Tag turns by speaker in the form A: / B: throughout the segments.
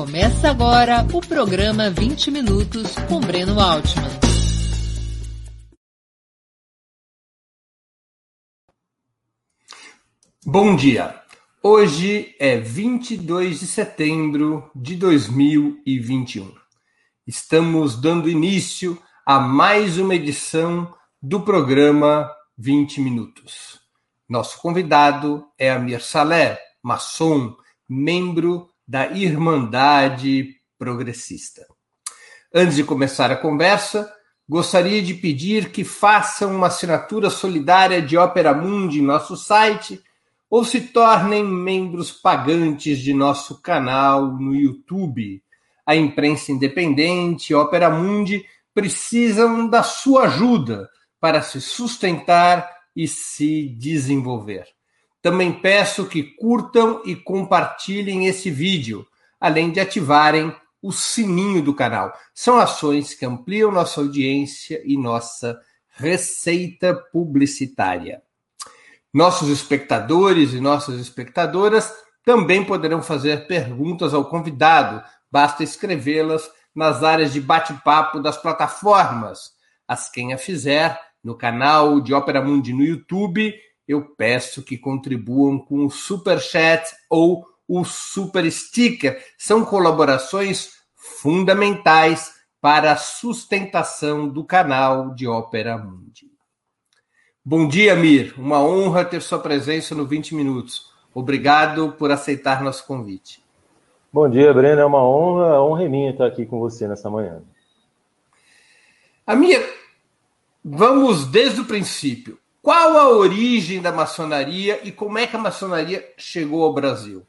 A: Começa agora o programa 20 Minutos com Breno Altman.
B: Bom dia. Hoje é 22 de setembro de 2021. Estamos dando início a mais uma edição do programa 20 Minutos. Nosso convidado é Amir Saleh, maçom, membro da Irmandade Progressista. Antes de começar a conversa, gostaria de pedir que façam uma assinatura solidária de Opera Mundi em nosso site ou se tornem membros pagantes de nosso canal no YouTube. A imprensa independente Opera Mundi precisam da sua ajuda para se sustentar e se desenvolver. Também peço que curtam e compartilhem esse vídeo, além de ativarem o sininho do canal. São ações que ampliam nossa audiência e nossa receita publicitária. Nossos espectadores e nossas espectadoras também poderão fazer perguntas ao convidado, basta escrevê-las nas áreas de bate-papo das plataformas. As quem a fizer no canal de Ópera Mundi no YouTube eu peço que contribuam com o Super Chat ou o Super Sticker. São colaborações fundamentais para a sustentação do canal de Ópera Mundi. Bom dia, Mir. Uma honra ter sua presença no 20 Minutos. Obrigado por aceitar nosso convite.
C: Bom dia, Breno. É uma honra, a honra é minha estar aqui com você nessa manhã.
B: Amir, vamos desde o princípio. Qual a origem da maçonaria e como é que a maçonaria chegou ao Brasil?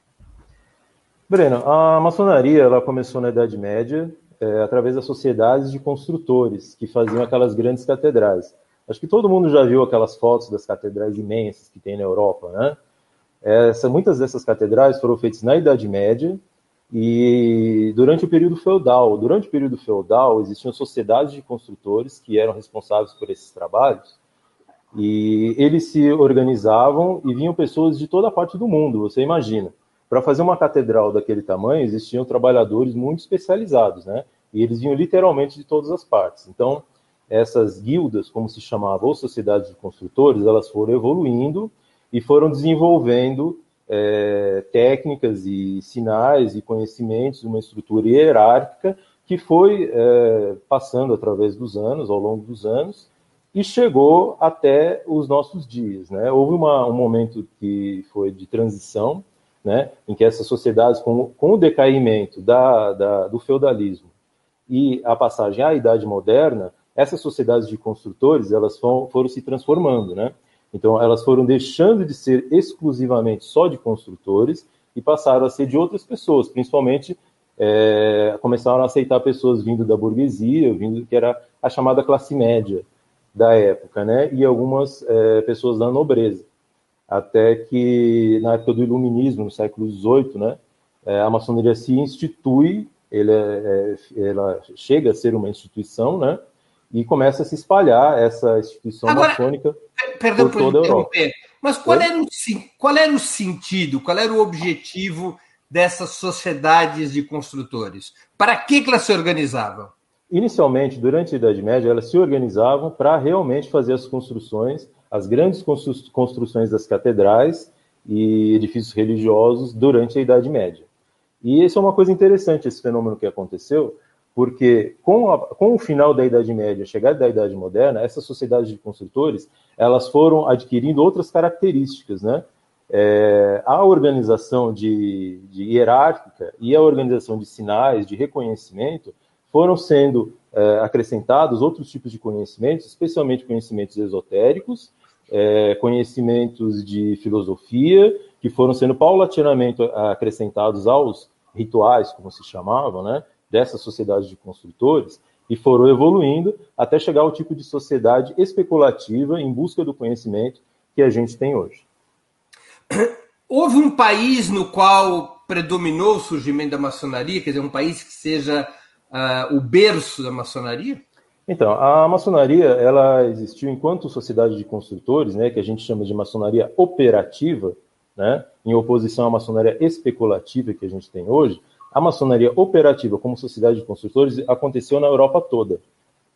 C: Breno, a maçonaria ela começou na Idade Média é, através das sociedades de construtores que faziam aquelas grandes catedrais. Acho que todo mundo já viu aquelas fotos das catedrais imensas que tem na Europa, né? Essa, muitas dessas catedrais foram feitas na Idade Média e durante o período feudal. Durante o período feudal existiam sociedades de construtores que eram responsáveis por esses trabalhos e eles se organizavam e vinham pessoas de toda parte do mundo, você imagina. Para fazer uma catedral daquele tamanho, existiam trabalhadores muito especializados, né? E eles vinham literalmente de todas as partes. Então, essas guildas, como se chamavam, ou sociedades de construtores, elas foram evoluindo e foram desenvolvendo é, técnicas e sinais e conhecimentos, uma estrutura hierárquica que foi é, passando através dos anos, ao longo dos anos, e chegou até os nossos dias. Né? Houve uma, um momento que foi de transição, né, em que essas sociedades, com, com o decaimento da, da, do feudalismo e a passagem à Idade Moderna, essas sociedades de construtores elas foram, foram se transformando. Né? Então, elas foram deixando de ser exclusivamente só de construtores e passaram a ser de outras pessoas, principalmente é, começaram a aceitar pessoas vindo da burguesia, vindo que era a chamada classe média da época, né? E algumas é, pessoas da nobreza. Até que, na época do Iluminismo, no século XVIII, né? É, a maçonaria se institui, é, é, ela chega a ser uma instituição, né? E começa a se espalhar essa instituição Agora, maçônica
B: perdão por toda a Europa. Mas qual era, o, qual era o sentido, qual era o objetivo dessas sociedades de construtores? Para que, que elas se organizavam?
C: Inicialmente, durante a Idade Média, elas se organizavam para realmente fazer as construções, as grandes construções das catedrais e edifícios religiosos durante a Idade Média. E isso é uma coisa interessante, esse fenômeno que aconteceu, porque com, a, com o final da Idade Média, a chegada da Idade Moderna, essas sociedades de construtores, elas foram adquirindo outras características, né? É, a organização de, de hierárquica e a organização de sinais, de reconhecimento, foram sendo é, acrescentados outros tipos de conhecimentos, especialmente conhecimentos esotéricos, é, conhecimentos de filosofia, que foram sendo paulatinamente acrescentados aos rituais, como se chamavam, né, dessa sociedade de construtores, e foram evoluindo até chegar ao tipo de sociedade especulativa em busca do conhecimento que a gente tem hoje.
B: Houve um país no qual predominou o surgimento da maçonaria, quer dizer, um país que seja uh, o berço da maçonaria?
C: Então, a maçonaria ela existiu enquanto sociedade de construtores, né, que a gente chama de maçonaria operativa, né, em oposição à maçonaria especulativa que a gente tem hoje. A maçonaria operativa como sociedade de construtores aconteceu na Europa toda,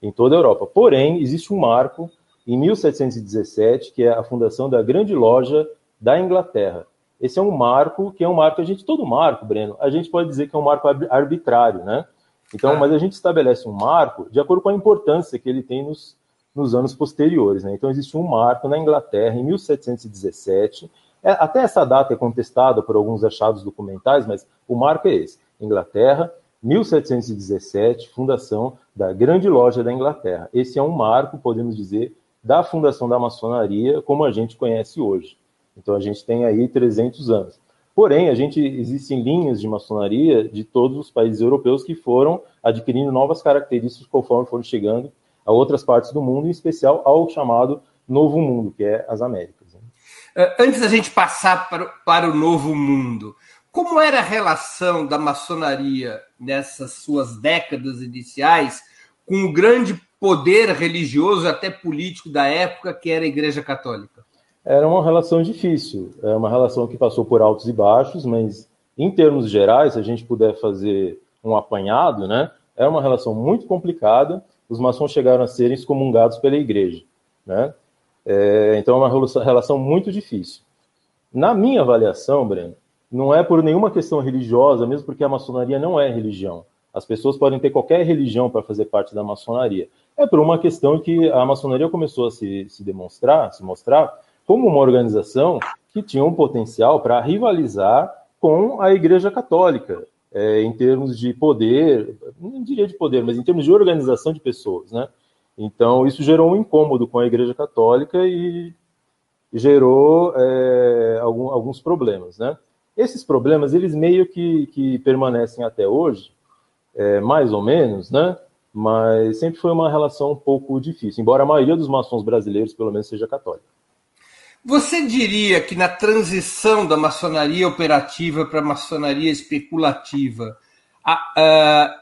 C: em toda a Europa. Porém, existe um marco em 1717, que é a fundação da Grande Loja da Inglaterra. Esse é um marco que é um marco, a gente, todo marco, Breno, a gente pode dizer que é um marco arbitrário, né? Então, ah. mas a gente estabelece um marco de acordo com a importância que ele tem nos, nos anos posteriores, né? Então, existe um marco na Inglaterra, em 1717, é, até essa data é contestada por alguns achados documentais, mas o marco é esse. Inglaterra, 1717, fundação da Grande Loja da Inglaterra. Esse é um marco, podemos dizer, da fundação da maçonaria como a gente conhece hoje. Então a gente tem aí 300 anos. Porém, a gente existem linhas de maçonaria de todos os países europeus que foram adquirindo novas características conforme foram chegando a outras partes do mundo, em especial ao chamado Novo Mundo, que é as Américas. Né?
B: É, antes da gente passar para, para o Novo Mundo, como era a relação da maçonaria nessas suas décadas iniciais com o grande poder religioso, até político da época, que era a Igreja Católica?
C: Era uma relação difícil, é uma relação que passou por altos e baixos, mas em termos gerais, se a gente puder fazer um apanhado, né, é uma relação muito complicada. Os maçons chegaram a serem excomungados pela Igreja, né? É, então é uma relação muito difícil. Na minha avaliação, Breno, não é por nenhuma questão religiosa, mesmo porque a maçonaria não é religião. As pessoas podem ter qualquer religião para fazer parte da maçonaria. É por uma questão que a maçonaria começou a se, se demonstrar, se mostrar como uma organização que tinha um potencial para rivalizar com a Igreja Católica, é, em termos de poder, não diria de poder, mas em termos de organização de pessoas, né? Então, isso gerou um incômodo com a Igreja Católica e gerou é, algum, alguns problemas, né? Esses problemas, eles meio que, que permanecem até hoje, é, mais ou menos, né? Mas sempre foi uma relação um pouco difícil, embora a maioria dos maçons brasileiros, pelo menos, seja católica.
B: Você diria que na transição da maçonaria operativa para a maçonaria especulativa, a, a,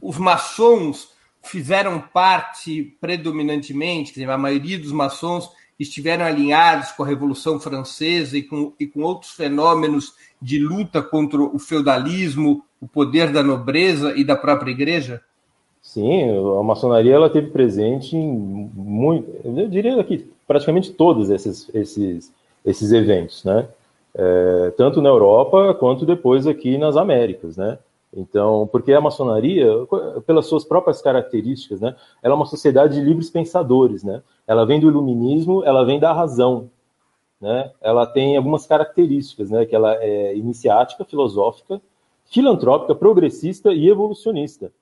B: os maçons fizeram parte predominantemente, dizer, a maioria dos maçons estiveram alinhados com a Revolução Francesa e com, e com outros fenômenos de luta contra o feudalismo, o poder da nobreza e da própria igreja?
C: Sim, a maçonaria ela teve presente em muito, eu diria que praticamente todos esses, esses, esses eventos, né? É, tanto na Europa quanto depois aqui nas Américas, né? Então, porque a maçonaria, pelas suas próprias características, né, ela é uma sociedade de livres pensadores, né? Ela vem do iluminismo, ela vem da razão, né? Ela tem algumas características, né? Que ela é iniciática, filosófica, filantrópica, progressista e evolucionista.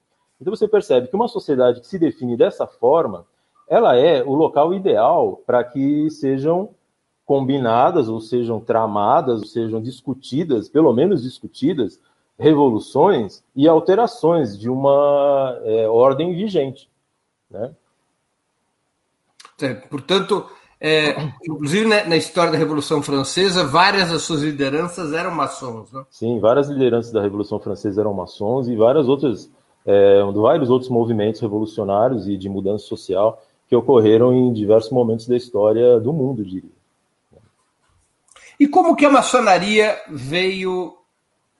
C: Então você percebe que uma sociedade que se define dessa forma, ela é o local ideal para que sejam combinadas, ou sejam tramadas, ou sejam discutidas, pelo menos discutidas, revoluções e alterações de uma é, ordem vigente. Né?
B: É, portanto, é, inclusive né, na história da Revolução Francesa, várias das suas lideranças eram maçons. Né?
C: Sim, várias lideranças da Revolução Francesa eram maçons e várias outras, é, vários outros movimentos revolucionários e de mudança social que ocorreram em diversos momentos da história do mundo, diria.
B: E como que a maçonaria veio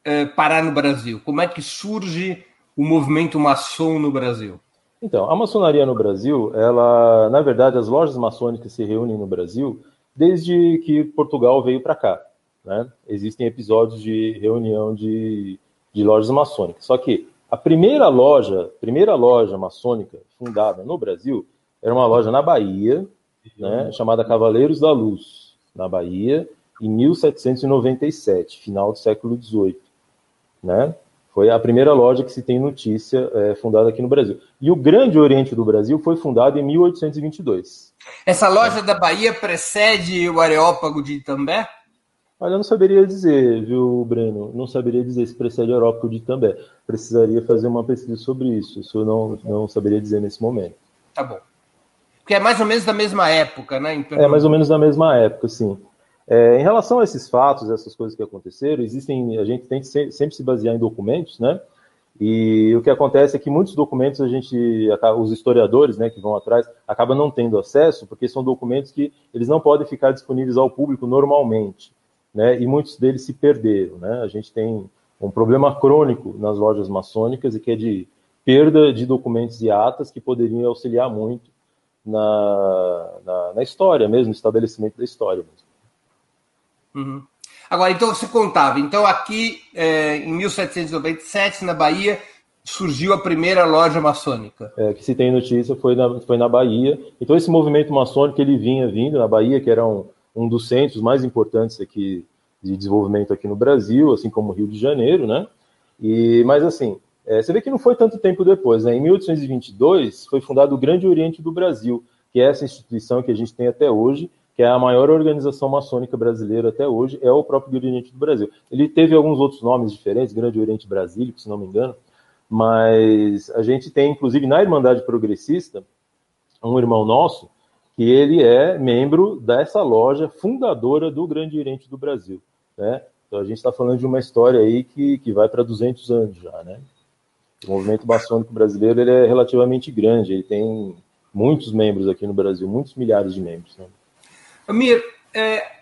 B: é, parar no Brasil? Como é que surge o movimento maçom no Brasil?
C: Então, a maçonaria no Brasil, ela, na verdade, as lojas maçônicas se reúnem no Brasil desde que Portugal veio para cá. Né? Existem episódios de reunião de, de lojas maçônicas. Só que a primeira loja, primeira loja maçônica fundada no Brasil era uma loja na Bahia, né, chamada Cavaleiros da Luz, na Bahia, em 1797, final do século XVIII. Né? Foi a primeira loja que se tem notícia é, fundada aqui no Brasil. E o Grande Oriente do Brasil foi fundado em 1822.
B: Essa loja da Bahia precede o Areópago de Itambé?
C: Olha, eu não saberia dizer, viu, Breno? Não saberia dizer se precede o Areópago de Itambé. Precisaria fazer uma pesquisa sobre isso. Isso eu não, não saberia dizer nesse momento.
B: Tá bom. Porque é mais ou menos da mesma época, né?
C: Então... É mais ou menos da mesma época, sim. É, em relação a esses fatos, essas coisas que aconteceram, existem, a gente tem que sempre se basear em documentos, né? E o que acontece é que muitos documentos a gente, os historiadores, né, que vão atrás, acabam não tendo acesso, porque são documentos que eles não podem ficar disponíveis ao público normalmente, né? E muitos deles se perderam, né? A gente tem um problema crônico nas lojas maçônicas e que é de perda de documentos e atas que poderiam auxiliar muito na, na, na história mesmo, no estabelecimento da história
B: mesmo. Uhum. Agora, então você contava, então aqui é, em 1797, na Bahia, surgiu a primeira loja maçônica.
C: É, que se tem notícia foi na, foi na Bahia. Então esse movimento maçônico ele vinha vindo na Bahia, que era um, um dos centros mais importantes aqui de desenvolvimento aqui no Brasil, assim como o Rio de Janeiro, né? E, mas assim, é, você vê que não foi tanto tempo depois, né? Em 1822 foi fundado o Grande Oriente do Brasil, que é essa instituição que a gente tem até hoje, que é a maior organização maçônica brasileira até hoje, é o próprio Grande Oriente do Brasil. Ele teve alguns outros nomes diferentes, Grande Oriente Brasílico, se não me engano, mas a gente tem, inclusive, na Irmandade Progressista, um irmão nosso, que ele é membro dessa loja fundadora do Grande Oriente do Brasil, né? Então a gente está falando de uma história aí que, que vai para 200 anos já, né? O movimento maçônico brasileiro ele é relativamente grande, ele tem muitos membros aqui no Brasil, muitos milhares de membros. Né?
B: Amir, é,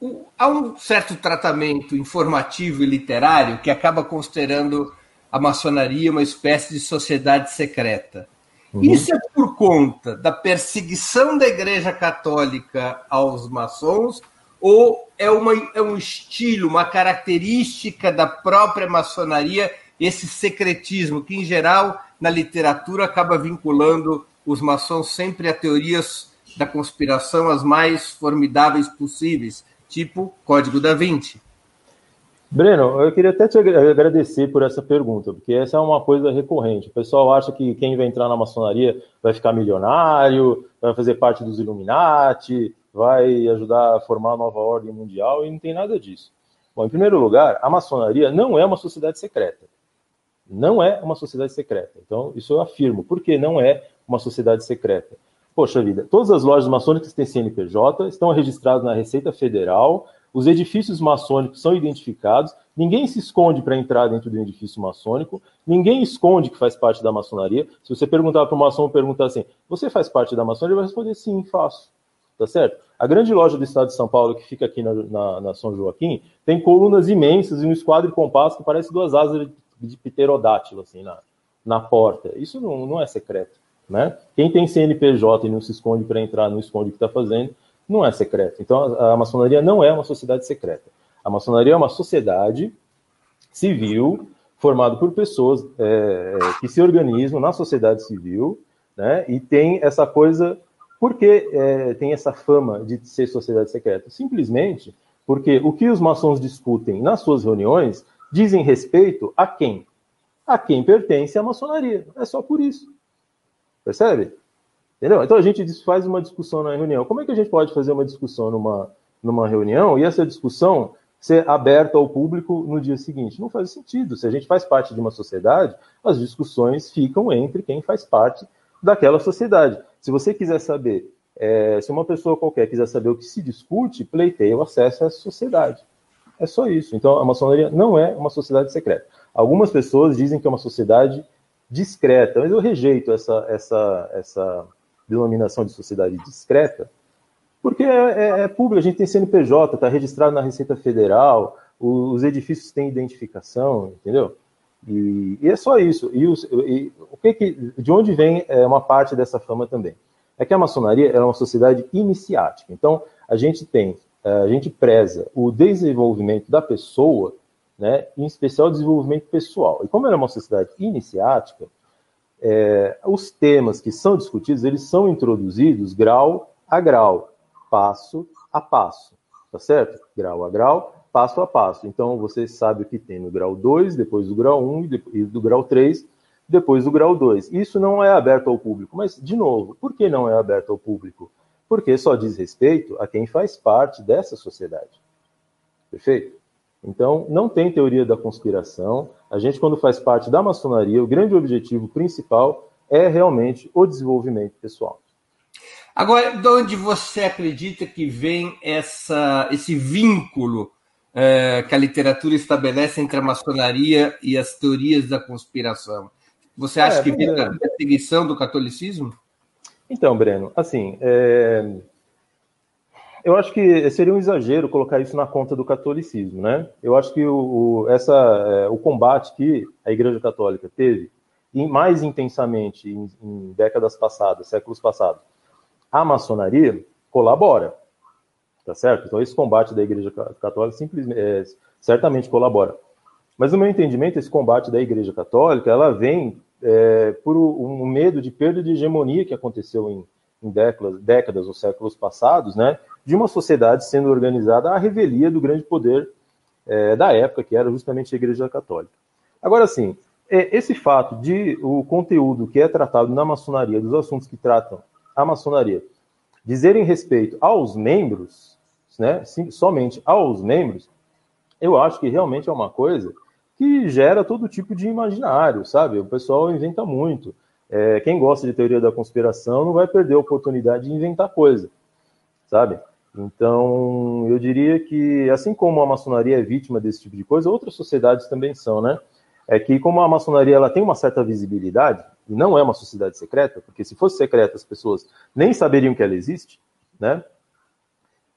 B: o, há um certo tratamento informativo e literário que acaba considerando a maçonaria uma espécie de sociedade secreta. Uhum. Isso é por conta da perseguição da Igreja Católica aos maçons ou é, uma, é um estilo, uma característica da própria maçonaria esse secretismo que, em geral, na literatura acaba vinculando os maçons sempre a teorias da conspiração as mais formidáveis possíveis, tipo Código da Vinci.
C: Breno, eu queria até te agradecer por essa pergunta, porque essa é uma coisa recorrente. O pessoal acha que quem vai entrar na maçonaria vai ficar milionário, vai fazer parte dos Illuminati, vai ajudar a formar a nova ordem mundial, e não tem nada disso. Bom, em primeiro lugar, a maçonaria não é uma sociedade secreta. Não é uma sociedade secreta. Então, isso eu afirmo. Por que não é uma sociedade secreta? Poxa vida, todas as lojas maçônicas têm CNPJ, estão registradas na Receita Federal, os edifícios maçônicos são identificados, ninguém se esconde para entrar dentro do edifício maçônico, ninguém esconde que faz parte da maçonaria. Se você perguntar para o maçom, perguntar assim, você faz parte da maçonaria? Ele vai responder sim, faço. Tá certo? A grande loja do estado de São Paulo, que fica aqui na, na, na São Joaquim, tem colunas imensas e um esquadro de compasso que parece duas asas de pterodátilo, assim, na, na porta. Isso não, não é secreto, né? Quem tem CNPJ e não se esconde para entrar, não esconde o que está fazendo, não é secreto. Então, a, a maçonaria não é uma sociedade secreta. A maçonaria é uma sociedade civil formada por pessoas é, é, que se organizam na sociedade civil, né? E tem essa coisa, por que é, tem essa fama de ser sociedade secreta? Simplesmente porque o que os maçons discutem nas suas reuniões dizem respeito a quem? A quem pertence à maçonaria. É só por isso. Percebe? Entendeu? Então a gente faz uma discussão na reunião. Como é que a gente pode fazer uma discussão numa, numa reunião e essa discussão ser aberta ao público no dia seguinte? Não faz sentido. Se a gente faz parte de uma sociedade, as discussões ficam entre quem faz parte daquela sociedade. Se você quiser saber, é, se uma pessoa qualquer quiser saber o que se discute, pleiteia o acesso a essa sociedade. É só isso. Então, a maçonaria não é uma sociedade secreta. Algumas pessoas dizem que é uma sociedade discreta, mas eu rejeito essa, essa, essa denominação de sociedade discreta, porque é, é, é público, a gente tem CNPJ, está registrado na Receita Federal, os edifícios têm identificação, entendeu? E, e é só isso. E, os, e o que, que de onde vem é, uma parte dessa fama também? É que a maçonaria é uma sociedade iniciática. Então, a gente tem a gente preza o desenvolvimento da pessoa, né, em especial o desenvolvimento pessoal. E como ela é uma sociedade iniciática, é, os temas que são discutidos, eles são introduzidos grau a grau, passo a passo, tá certo? Grau a grau, passo a passo. Então, você sabe o que tem no grau 2, depois do grau 1 e do grau 3, depois do grau 2. Isso não é aberto ao público, mas, de novo, por que não é aberto ao público? Porque só diz respeito a quem faz parte dessa sociedade. Perfeito? Então, não tem teoria da conspiração. A gente, quando faz parte da maçonaria, o grande objetivo principal é realmente o desenvolvimento pessoal.
B: Agora, de onde você acredita que vem essa, esse vínculo é, que a literatura estabelece entre a maçonaria e as teorias da conspiração? Você acha é, que vem da perseguição do catolicismo?
C: Então, Breno, assim, é... Eu acho que seria um exagero colocar isso na conta do catolicismo, né? Eu acho que o, o essa, é, o combate que a Igreja Católica teve, e mais intensamente em, em décadas passadas, séculos passados, a maçonaria colabora, tá certo? Então esse combate da Igreja Católica simplesmente, é, certamente colabora. Mas no meu entendimento, esse combate da Igreja Católica, ela vem é, por um medo de perda de hegemonia que aconteceu em, em décadas, décadas ou séculos passados, né? de uma sociedade sendo organizada à revelia do grande poder é, da época, que era justamente a Igreja Católica. Agora, sim, é, esse fato de o conteúdo que é tratado na maçonaria, dos assuntos que tratam a maçonaria, dizerem respeito aos membros, né, sim, somente aos membros, eu acho que realmente é uma coisa que gera todo tipo de imaginário, sabe? O pessoal inventa muito. É, quem gosta de teoria da conspiração não vai perder a oportunidade de inventar coisa, sabe? Então, eu diria que, assim como a maçonaria é vítima desse tipo de coisa, outras sociedades também são, né? É que, como a maçonaria ela tem uma certa visibilidade, e não é uma sociedade secreta, porque se fosse secreta as pessoas nem saberiam que ela existe, né?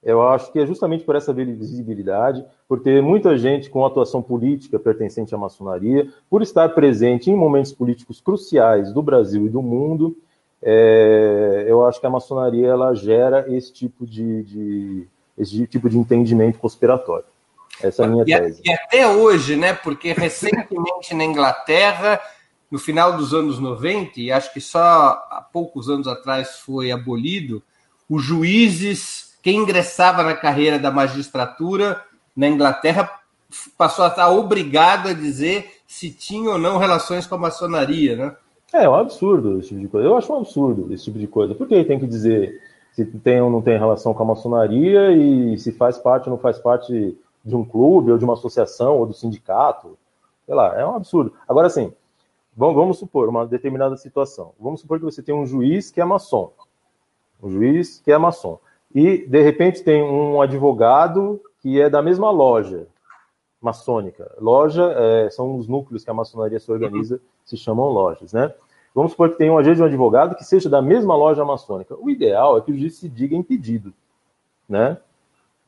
C: Eu acho que é justamente por essa visibilidade, por ter muita gente com atuação política pertencente à maçonaria, por estar presente em momentos políticos cruciais do Brasil e do mundo, é, eu acho que a maçonaria ela gera esse tipo de, de, esse tipo de entendimento conspiratório. Essa é a minha
B: e,
C: tese.
B: E até hoje, né? Porque recentemente na Inglaterra, no final dos anos 90, e acho que só há poucos anos atrás foi abolido, os juízes, quem ingressava na carreira da magistratura na Inglaterra, passou a estar obrigado a dizer se tinha ou não relações com a maçonaria, né?
C: É, é um absurdo esse tipo de coisa. Eu acho um absurdo esse tipo de coisa. Por que tem que dizer se tem ou não tem relação com a maçonaria e se faz parte ou não faz parte de um clube ou de uma associação ou do sindicato? Sei lá, é um absurdo. Agora, assim, vamos, supor uma determinada situação. Vamos supor que você tem um juiz que é maçom. Um juiz que é maçom. E, de repente, tem um advogado que é da mesma loja maçônica. Loja é, são os núcleos que a maçonaria se organiza, se chamam lojas, né? Vamos supor que tenha um agente de um advogado que seja da mesma loja maçônica. O ideal é que o juiz se diga impedido, né?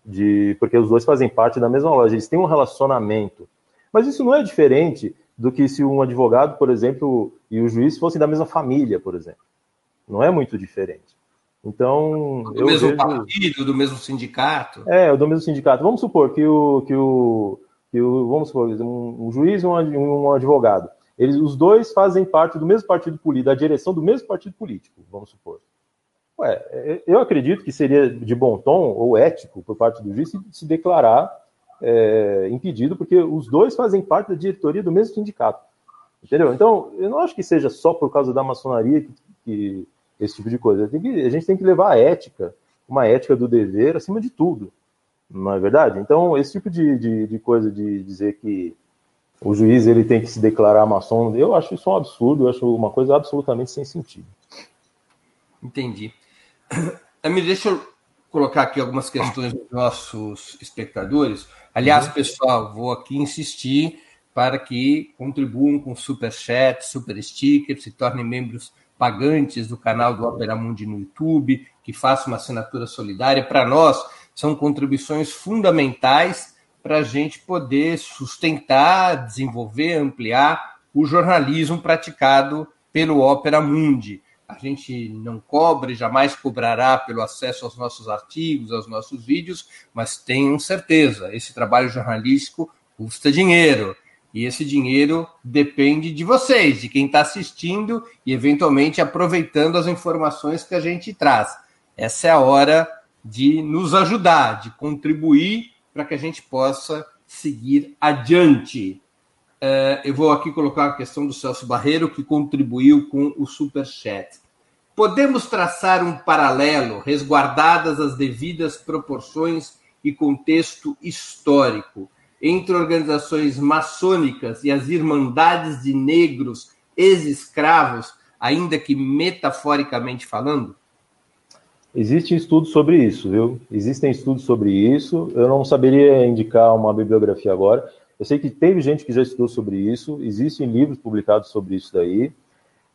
C: De, porque os dois fazem parte da mesma loja, eles têm um relacionamento. Mas isso não é diferente do que se um advogado, por exemplo, e o juiz fossem da mesma família, por exemplo. Não é muito diferente. Então.
B: Do mesmo vejo... partido, do mesmo sindicato.
C: É, do mesmo sindicato. Vamos supor que o, que o, que o vamos supor, um, um juiz e um, um advogado eles, os dois fazem parte do mesmo partido político, da direção do mesmo partido político, vamos supor. Ué, é, eu acredito que seria de bom tom ou ético por parte do juiz se, se declarar é, impedido, porque os dois fazem parte da diretoria do mesmo sindicato. Entendeu? Então, eu não acho que seja só por causa da maçonaria que, que esse tipo de coisa. Que, a gente tem que levar a ética, uma ética do dever acima de tudo. Não é verdade? Então, esse tipo de, de, de coisa de dizer que o juiz ele tem que se declarar maçom. Eu acho isso um absurdo, eu acho uma coisa absolutamente sem sentido.
B: Entendi. Me deixa eu colocar aqui algumas questões dos nossos espectadores. Aliás, uhum. pessoal, vou aqui insistir para que contribuam com super chat, super sticker, se tornem membros pagantes do canal do Opera Mundi no YouTube, que façam uma assinatura solidária. Para nós, são contribuições fundamentais para a gente poder sustentar, desenvolver, ampliar o jornalismo praticado pelo Opera Mundi. A gente não cobra e jamais cobrará pelo acesso aos nossos artigos, aos nossos vídeos, mas tenham certeza, esse trabalho jornalístico custa dinheiro. E esse dinheiro depende de vocês, de quem está assistindo e, eventualmente, aproveitando as informações que a gente traz. Essa é a hora de nos ajudar, de contribuir para que a gente possa seguir adiante. É, eu vou aqui colocar a questão do Celso Barreiro, que contribuiu com o Super Chat. Podemos traçar um paralelo, resguardadas as devidas proporções e contexto histórico, entre organizações maçônicas e as Irmandades de Negros ex-escravos, ainda que metaforicamente falando?
C: Existem estudos sobre isso, viu? Existem estudos sobre isso. Eu não saberia indicar uma bibliografia agora. Eu sei que teve gente que já estudou sobre isso. Existem livros publicados sobre isso daí.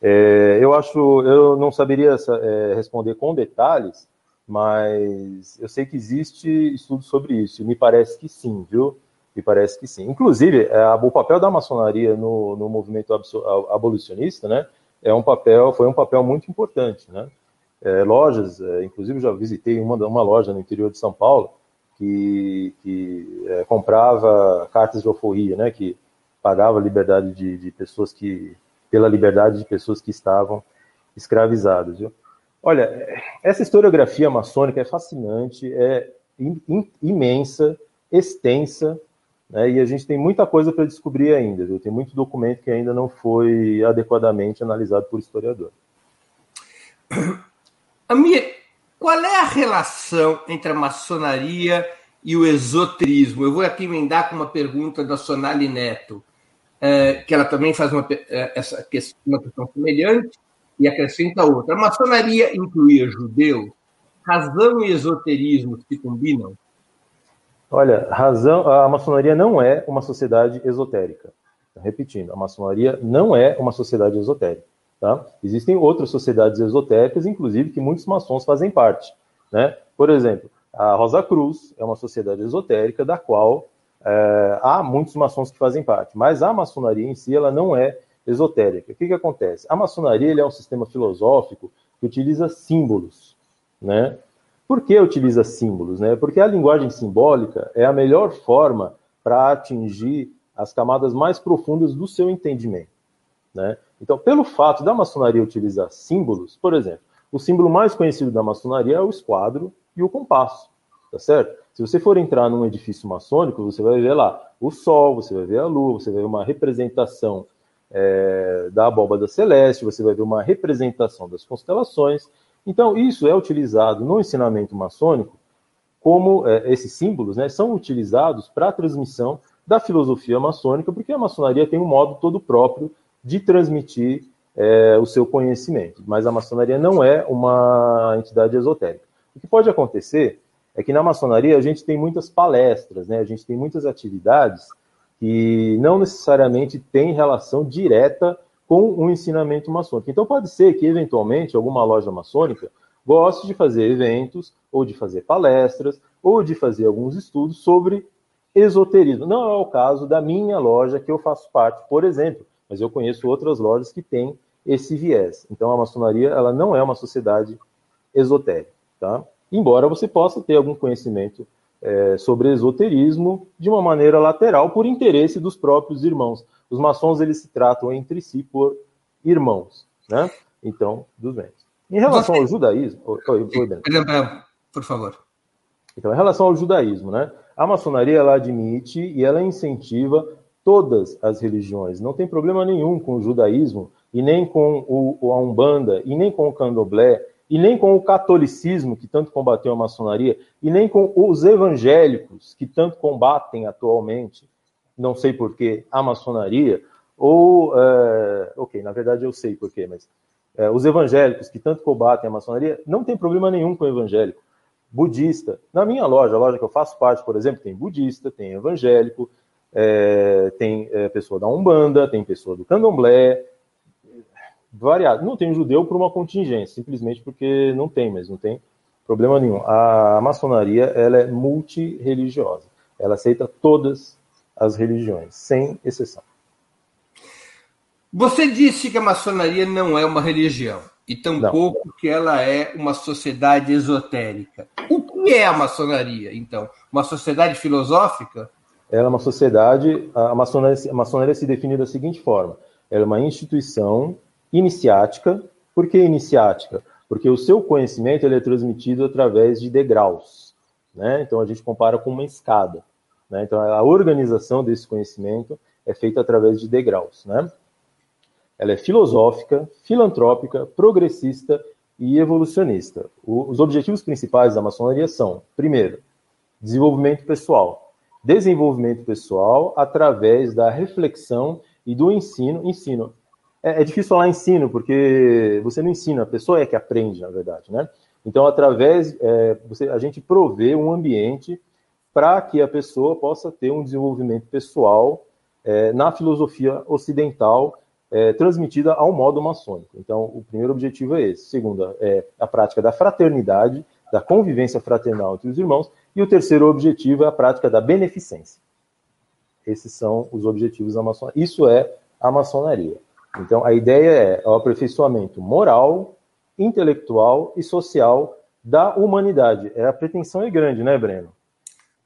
C: É, eu acho, eu não saberia é, responder com detalhes, mas eu sei que existe estudo sobre isso, me parece que sim, viu? Me parece que sim. Inclusive, é, o papel da maçonaria no, no movimento abolicionista, né, é um papel, foi um papel muito importante, né? É, lojas, é, inclusive já visitei uma, uma loja no interior de São Paulo que, que é, comprava cartas de alforria, né, que pagava liberdade de, de, pessoas que, pela liberdade de pessoas que estavam escravizadas, viu? Olha, essa historiografia maçônica é fascinante, é imensa, extensa, né, e a gente tem muita coisa para descobrir ainda, viu? tem muito documento que ainda não foi adequadamente analisado por historiador.
B: Amir, qual é a relação entre a maçonaria e o esoterismo? Eu vou aqui emendar com uma pergunta da Sonali Neto, é, que ela também faz uma, é, essa questão, uma questão semelhante e acrescenta outra. A maçonaria incluía judeus? Razão e esoterismo se combinam?
C: Olha, razão, a maçonaria não é uma sociedade esotérica. Repetindo, a maçonaria não é uma sociedade esotérica. Tá? Existem outras sociedades esotéricas, inclusive, que muitos maçons fazem parte. Né? Por exemplo, a Rosa Cruz é uma sociedade esotérica da qual é, há muitos maçons que fazem parte, mas a maçonaria em si ela não é esotérica. O que, que acontece? A maçonaria é um sistema filosófico que utiliza símbolos. Né? Por que utiliza símbolos? Né? Porque a linguagem simbólica é a melhor forma para atingir as camadas mais profundas do seu entendimento. Né? Então, pelo fato da maçonaria utilizar símbolos, por exemplo, o símbolo mais conhecido da maçonaria é o esquadro e o compasso, tá certo? Se você for entrar num edifício maçônico, você vai ver lá o sol, você vai ver a lua, você vai ver uma representação é, da abóbada celeste, você vai ver uma representação das constelações, então, isso é utilizado no ensinamento maçônico como é, esses símbolos né, são utilizados para a transmissão da filosofia maçônica, porque a maçonaria tem um modo todo próprio de transmitir é, o seu conhecimento. Mas a maçonaria não é uma entidade esotérica. O que pode acontecer é que na maçonaria a gente tem muitas palestras, né, a gente tem muitas atividades que não necessariamente têm relação direta com um ensinamento maçônico. Então pode ser que, eventualmente, alguma loja maçônica goste de fazer eventos, ou de fazer palestras, ou de fazer alguns estudos sobre esoterismo. Não é o caso da minha loja que eu faço parte, por exemplo, mas eu conheço outras lojas que têm esse viés. Então a maçonaria ela não é uma sociedade esotérica, tá? Embora você possa ter algum conhecimento é, sobre esoterismo de uma maneira lateral por interesse dos próprios irmãos os maçons eles se tratam entre si por irmãos, né? Então, dos bens. Em relação Você... ao judaísmo, oi, oi,
B: por favor.
C: Então, em relação ao judaísmo, né? A maçonaria ela admite e ela incentiva todas as religiões. Não tem problema nenhum com o judaísmo e nem com o, a umbanda e nem com o candomblé e nem com o catolicismo que tanto combateu a maçonaria e nem com os evangélicos que tanto combatem atualmente não sei porquê, a maçonaria, ou, é, ok, na verdade eu sei porquê, mas é, os evangélicos que tanto combatem a maçonaria, não tem problema nenhum com o evangélico. Budista, na minha loja, a loja que eu faço parte, por exemplo, tem budista, tem evangélico, é, tem pessoa da Umbanda, tem pessoa do Candomblé, variado. Não tem judeu por uma contingência, simplesmente porque não tem, mas não tem problema nenhum. A maçonaria, ela é multireligiosa. Ela aceita todas as religiões, sem exceção.
B: Você disse que a maçonaria não é uma religião, e tampouco não. que ela é uma sociedade esotérica. O que é a maçonaria, então? Uma sociedade filosófica?
C: Ela é uma sociedade. A maçonaria, a maçonaria se define da seguinte forma: ela é uma instituição iniciática. Por que iniciática? Porque o seu conhecimento ele é transmitido através de degraus. Né? Então a gente compara com uma escada. Né? Então, a organização desse conhecimento é feita através de degraus. Né? Ela é filosófica, filantrópica, progressista e evolucionista. O, os objetivos principais da maçonaria são, primeiro, desenvolvimento pessoal. Desenvolvimento pessoal através da reflexão e do ensino. Ensino. É, é difícil falar ensino, porque você não ensina, a pessoa é que aprende, na verdade, né? Então, através, é, você, a gente provê um ambiente para que a pessoa possa ter um desenvolvimento pessoal é, na filosofia ocidental é, transmitida ao modo maçônico. Então, o primeiro objetivo é esse. Segundo, é a prática da fraternidade, da convivência fraternal entre os irmãos, e o terceiro objetivo é a prática da beneficência. Esses são os objetivos da maçonaria. Isso é a maçonaria. Então, a ideia é o aperfeiçoamento moral, intelectual e social da humanidade. É, a pretensão é grande, né, Breno?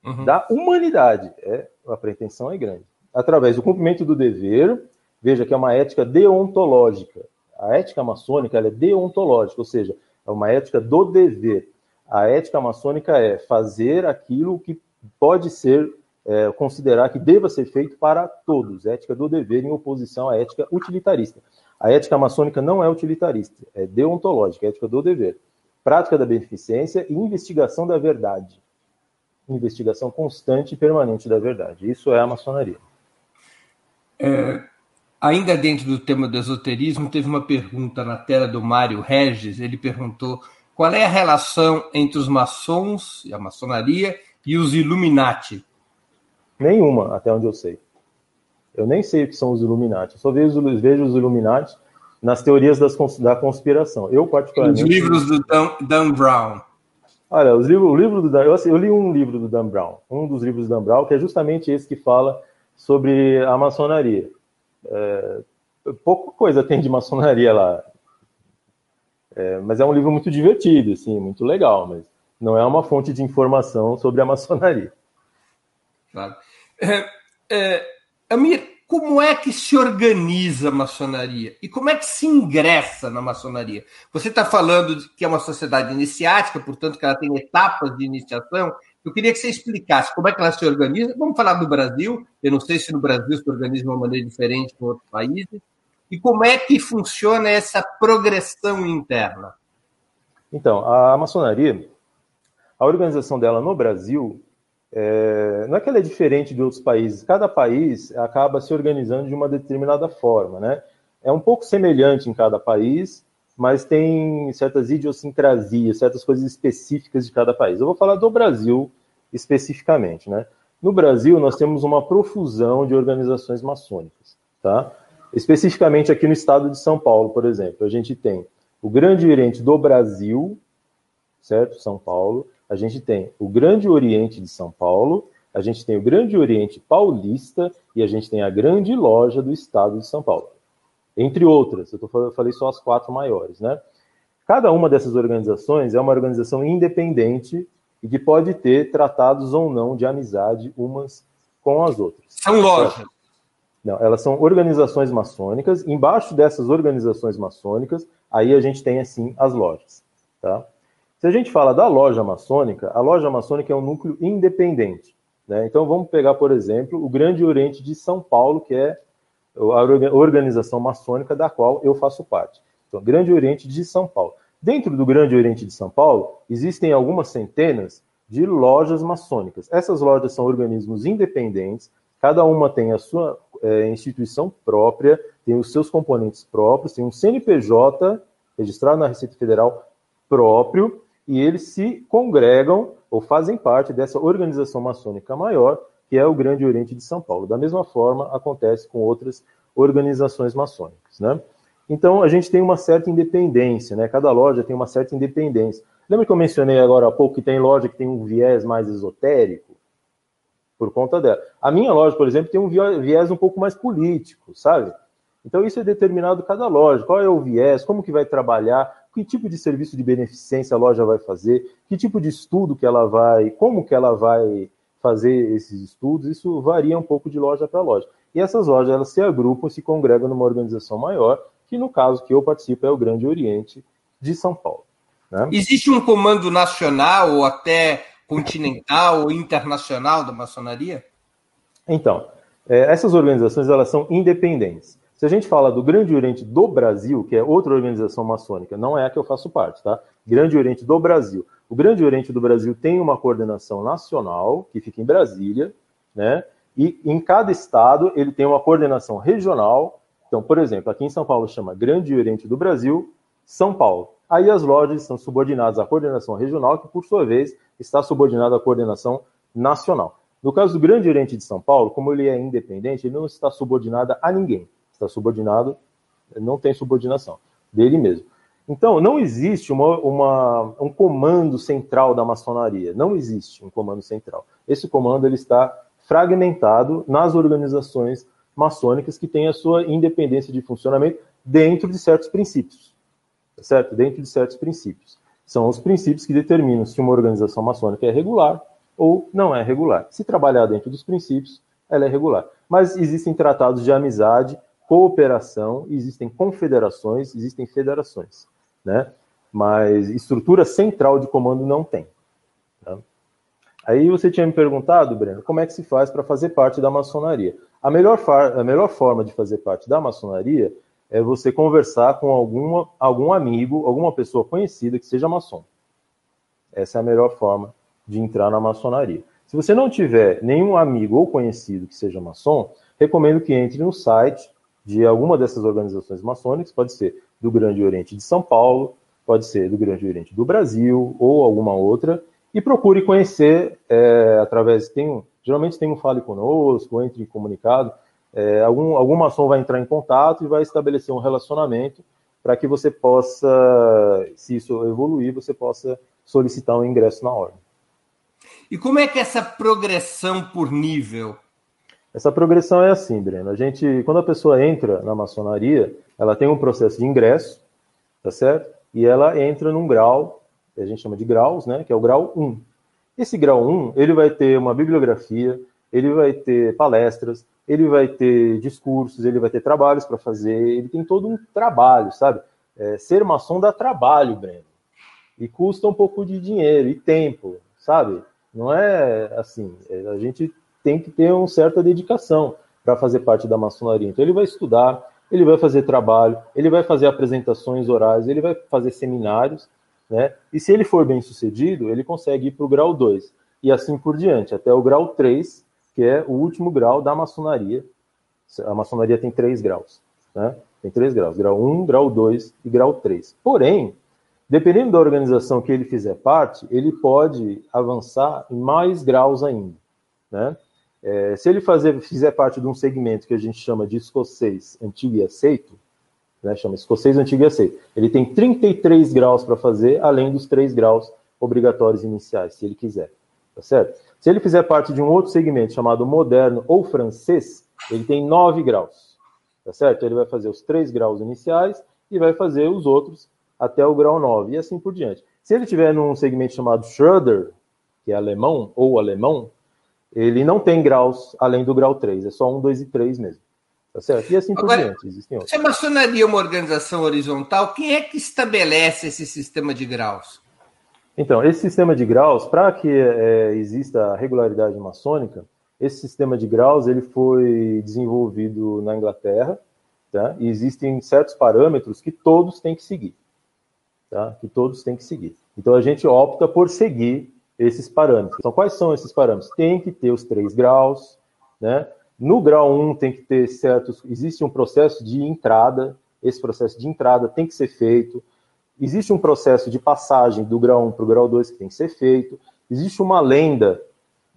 C: Uhum. Da humanidade. É, a pretensão é grande. Através do cumprimento do dever, veja que é uma ética deontológica. A ética maçônica é deontológica, ou seja, é uma ética do dever. A ética maçônica é fazer aquilo que pode ser é, considerar que deva ser feito para todos. Ética do dever em oposição à ética utilitarista. A ética maçônica não é utilitarista, é deontológica, é ética do dever. Prática da beneficência e investigação da verdade. Investigação constante e permanente da verdade. Isso é a maçonaria.
B: É, ainda dentro do tema do esoterismo, teve uma pergunta na tela do Mário Regis. Ele perguntou qual é a relação entre os maçons e a maçonaria e os Illuminati.
C: Nenhuma, até onde eu sei. Eu nem sei o que são os Illuminati. Eu só vejo, vejo os Illuminati nas teorias das, da conspiração. Eu, particularmente.
B: Os livros do Dan, Dan Brown.
C: Olha, os livros, o livro do Dan, eu, eu, li um livro do Dan Brown, um dos livros do Dan Brown, que é justamente esse que fala sobre a maçonaria. É, pouca coisa tem de maçonaria lá. É, mas é um livro muito divertido, assim, muito legal, mas não é uma fonte de informação sobre a maçonaria.
B: Claro. É, é, Amir, como é que se organiza a maçonaria? E como é que se ingressa na maçonaria? Você está falando que é uma sociedade iniciática, portanto, que ela tem etapas de iniciação. Eu queria que você explicasse como é que ela se organiza. Vamos falar do Brasil. Eu não sei se no Brasil se organiza de uma maneira diferente com outros países. E como é que funciona essa progressão interna?
C: Então, a maçonaria, a organização dela no Brasil é, não é que ela é diferente de outros países, cada país acaba se organizando de uma determinada forma, né? É um pouco semelhante em cada país, mas tem certas idiosincrasias, certas coisas específicas de cada país. Eu vou falar do Brasil especificamente, né? No Brasil, nós temos uma profusão de organizações maçônicas, tá? Especificamente aqui no estado de São Paulo, por exemplo, a gente tem o Grande Oriente do Brasil, certo? São Paulo a gente tem o Grande Oriente de São Paulo, a gente tem o Grande Oriente Paulista e a gente tem a Grande Loja do Estado de São Paulo. Entre outras, eu, tô, eu falei só as quatro maiores, né? Cada uma dessas organizações é uma organização independente e que pode ter tratados ou não de amizade umas com as outras.
B: São lojas.
C: Não, elas são organizações maçônicas. Embaixo dessas organizações maçônicas, aí a gente tem assim as lojas, tá? Se a gente fala da loja maçônica, a loja maçônica é um núcleo independente. Né? Então vamos pegar, por exemplo, o Grande Oriente de São Paulo, que é a organização maçônica da qual eu faço parte. Então, Grande Oriente de São Paulo. Dentro do Grande Oriente de São Paulo, existem algumas centenas de lojas maçônicas. Essas lojas são organismos independentes, cada uma tem a sua é, instituição própria, tem os seus componentes próprios, tem um CNPJ registrado na Receita Federal próprio, e eles se congregam ou fazem parte dessa organização maçônica maior, que é o Grande Oriente de São Paulo. Da mesma forma, acontece com outras organizações maçônicas. Né? Então, a gente tem uma certa independência, né? cada loja tem uma certa independência. Lembra que eu mencionei agora há pouco que tem loja que tem um viés mais esotérico? Por conta dela. A minha loja, por exemplo, tem um viés um pouco mais político, sabe? Então, isso é determinado cada loja. Qual é o viés? Como que vai trabalhar? Que tipo de serviço de beneficência a loja vai fazer, que tipo de estudo que ela vai, como que ela vai fazer esses estudos, isso varia um pouco de loja para loja. E essas lojas elas se agrupam, se congregam numa organização maior, que no caso que eu participo é o Grande Oriente de São Paulo.
B: Né? Existe um comando nacional ou até continental ou internacional da maçonaria?
C: Então, é, essas organizações elas são independentes. Se a gente fala do Grande Oriente do Brasil, que é outra organização maçônica, não é a que eu faço parte, tá? Grande Oriente do Brasil. O Grande Oriente do Brasil tem uma coordenação nacional, que fica em Brasília, né? E em cada estado ele tem uma coordenação regional. Então, por exemplo, aqui em São Paulo chama Grande Oriente do Brasil, São Paulo. Aí as lojas estão subordinadas à coordenação regional, que por sua vez está subordinada à coordenação nacional. No caso do Grande Oriente de São Paulo, como ele é independente, ele não está subordinado a ninguém está subordinado, não tem subordinação dele mesmo. Então, não existe uma, uma, um comando central da maçonaria. Não existe um comando central. Esse comando ele está fragmentado nas organizações maçônicas que têm a sua independência de funcionamento dentro de certos princípios. Tá certo? Dentro de certos princípios. São os princípios que determinam se uma organização maçônica é regular ou não é regular. Se trabalhar dentro dos princípios, ela é regular. Mas existem tratados de amizade, cooperação, existem confederações, existem federações né? Mas estrutura central de comando não tem. Tá? Aí você tinha me perguntado, Breno, como é que se faz para fazer parte da maçonaria? A melhor, a melhor forma de fazer parte da maçonaria é você conversar com alguma, algum amigo, alguma pessoa conhecida que seja maçom. Essa é a melhor forma de entrar na maçonaria. Se você não tiver nenhum amigo ou conhecido que seja maçom, recomendo que entre no site de alguma dessas organizações maçônicas, pode ser do Grande Oriente de São Paulo, pode ser do Grande Oriente do Brasil ou alguma outra, e procure conhecer é, através, tem, geralmente tem um Fale Conosco, entre em comunicado, é, algum, algum maçom vai entrar em contato e vai estabelecer um relacionamento para que você possa, se isso evoluir, você possa solicitar um ingresso na ordem.
B: E como é que é essa progressão por nível?
C: Essa progressão é assim, Breno. A gente, quando a pessoa entra na maçonaria, ela tem um processo de ingresso, tá certo? E ela entra num grau, a gente chama de graus, né? Que é o grau 1. Esse grau 1, ele vai ter uma bibliografia, ele vai ter palestras, ele vai ter discursos, ele vai ter trabalhos para fazer, ele tem todo um trabalho, sabe? É, ser maçom dá trabalho, Breno. E custa um pouco de dinheiro e tempo, sabe? Não é assim. É, a gente tem que ter uma certa dedicação para fazer parte da maçonaria. Então ele vai estudar, ele vai fazer trabalho, ele vai fazer apresentações orais, ele vai fazer seminários, né? E se ele for bem sucedido, ele consegue ir para o grau 2 e assim por diante, até o grau 3, que é o último grau da maçonaria. A maçonaria tem três graus, né? Tem três graus: grau 1, grau 2 e grau 3. Porém, dependendo da organização que ele fizer parte, ele pode avançar em mais graus ainda, né? É, se ele fazer, fizer parte de um segmento que a gente chama de escocês antigo e aceito, né, chama escocês antigo e aceito, ele tem 33 graus para fazer, além dos 3 graus obrigatórios iniciais, se ele quiser. Tá certo? Se ele fizer parte de um outro segmento chamado moderno ou francês, ele tem 9 graus. Tá certo? Ele vai fazer os 3 graus iniciais e vai fazer os outros até o grau 9, e assim por diante. Se ele tiver num segmento chamado Schroeder, que é alemão ou alemão, ele não tem graus além do grau 3, é só 1, 2 e 3 mesmo. Tá certo? E assim Agora, por diante, existem outros.
B: Se a maçonaria é uma organização horizontal, quem é que estabelece esse sistema de graus?
C: Então, esse sistema de graus, para que é, exista a regularidade maçônica, esse sistema de graus ele foi desenvolvido na Inglaterra, tá? e existem certos parâmetros que todos têm que seguir. Tá? Que todos têm que seguir. Então, a gente opta por seguir esses parâmetros. Então, quais são esses parâmetros? Tem que ter os três graus, né? No grau 1 um, tem que ter certos. Existe um processo de entrada, esse processo de entrada tem que ser feito. Existe um processo de passagem do grau 1 para o grau 2 que tem que ser feito. Existe uma lenda.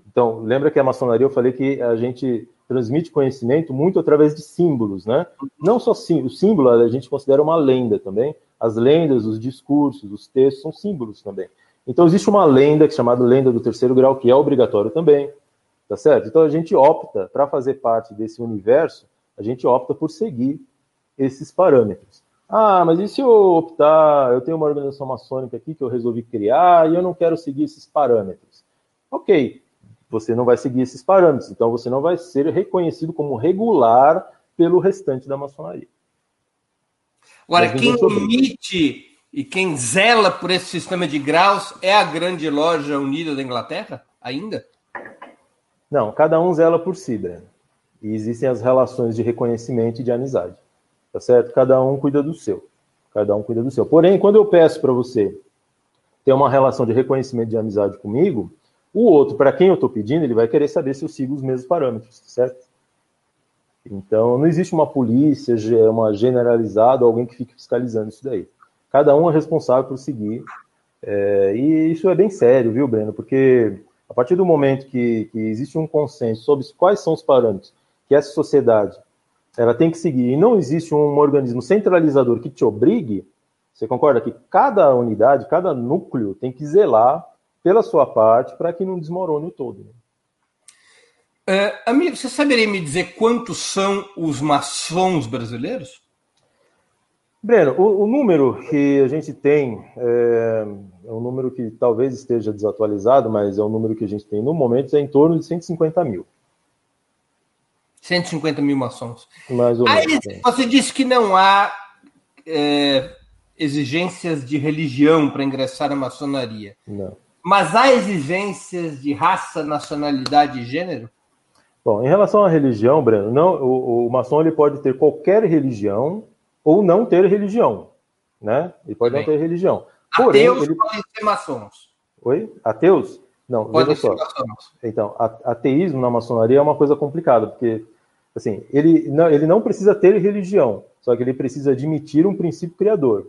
C: Então, lembra que a maçonaria eu falei que a gente transmite conhecimento muito através de símbolos, né? Não só sim, o símbolo a gente considera uma lenda também. As lendas, os discursos, os textos são símbolos também. Então existe uma lenda é chamada lenda do terceiro grau, que é obrigatório também, tá certo? Então a gente opta, para fazer parte desse universo, a gente opta por seguir esses parâmetros. Ah, mas e se eu optar, eu tenho uma organização maçônica aqui que eu resolvi criar e eu não quero seguir esses parâmetros. Ok, você não vai seguir esses parâmetros, então você não vai ser reconhecido como regular pelo restante da maçonaria.
B: Agora, quem emite e quem zela por esse sistema de graus é a grande loja unida da Inglaterra, ainda?
C: Não, cada um zela por si, Breno. E existem as relações de reconhecimento e de amizade. Tá certo? Cada um cuida do seu. Cada um cuida do seu. Porém, quando eu peço para você ter uma relação de reconhecimento e de amizade comigo, o outro, para quem eu estou pedindo, ele vai querer saber se eu sigo os mesmos parâmetros, certo? Então, não existe uma polícia, uma generalizada, alguém que fique fiscalizando isso daí. Cada um é responsável por seguir. É, e isso é bem sério, viu, Breno? Porque a partir do momento que, que existe um consenso sobre quais são os parâmetros que essa sociedade ela tem que seguir, e não existe um organismo centralizador que te obrigue, Você concorda que cada unidade, cada núcleo tem que zelar pela sua parte para que não desmorone o todo. Né?
B: É, amigo, você saberia me dizer quantos são os maçons brasileiros?
C: Breno, o, o número que a gente tem é, é, um número que talvez esteja desatualizado, mas é o número que a gente tem no momento, é em torno de 150 mil.
B: 150 mil maçons.
C: Mais ou menos. Aí,
B: você disse que não há é, exigências de religião para ingressar na maçonaria.
C: Não.
B: Mas há exigências de raça, nacionalidade e gênero?
C: Bom, em relação à religião, Breno, não, o, o maçom ele pode ter qualquer religião ou não ter religião, né? Ele pode Bem. não ter religião.
B: Porém, Ateus ele... podem ser maçons.
C: Oi? Ateus? Não,
B: podem veja só. Maçons.
C: Então, ateísmo na maçonaria é uma coisa complicada, porque assim, ele não, ele não precisa ter religião, só que ele precisa admitir um princípio criador.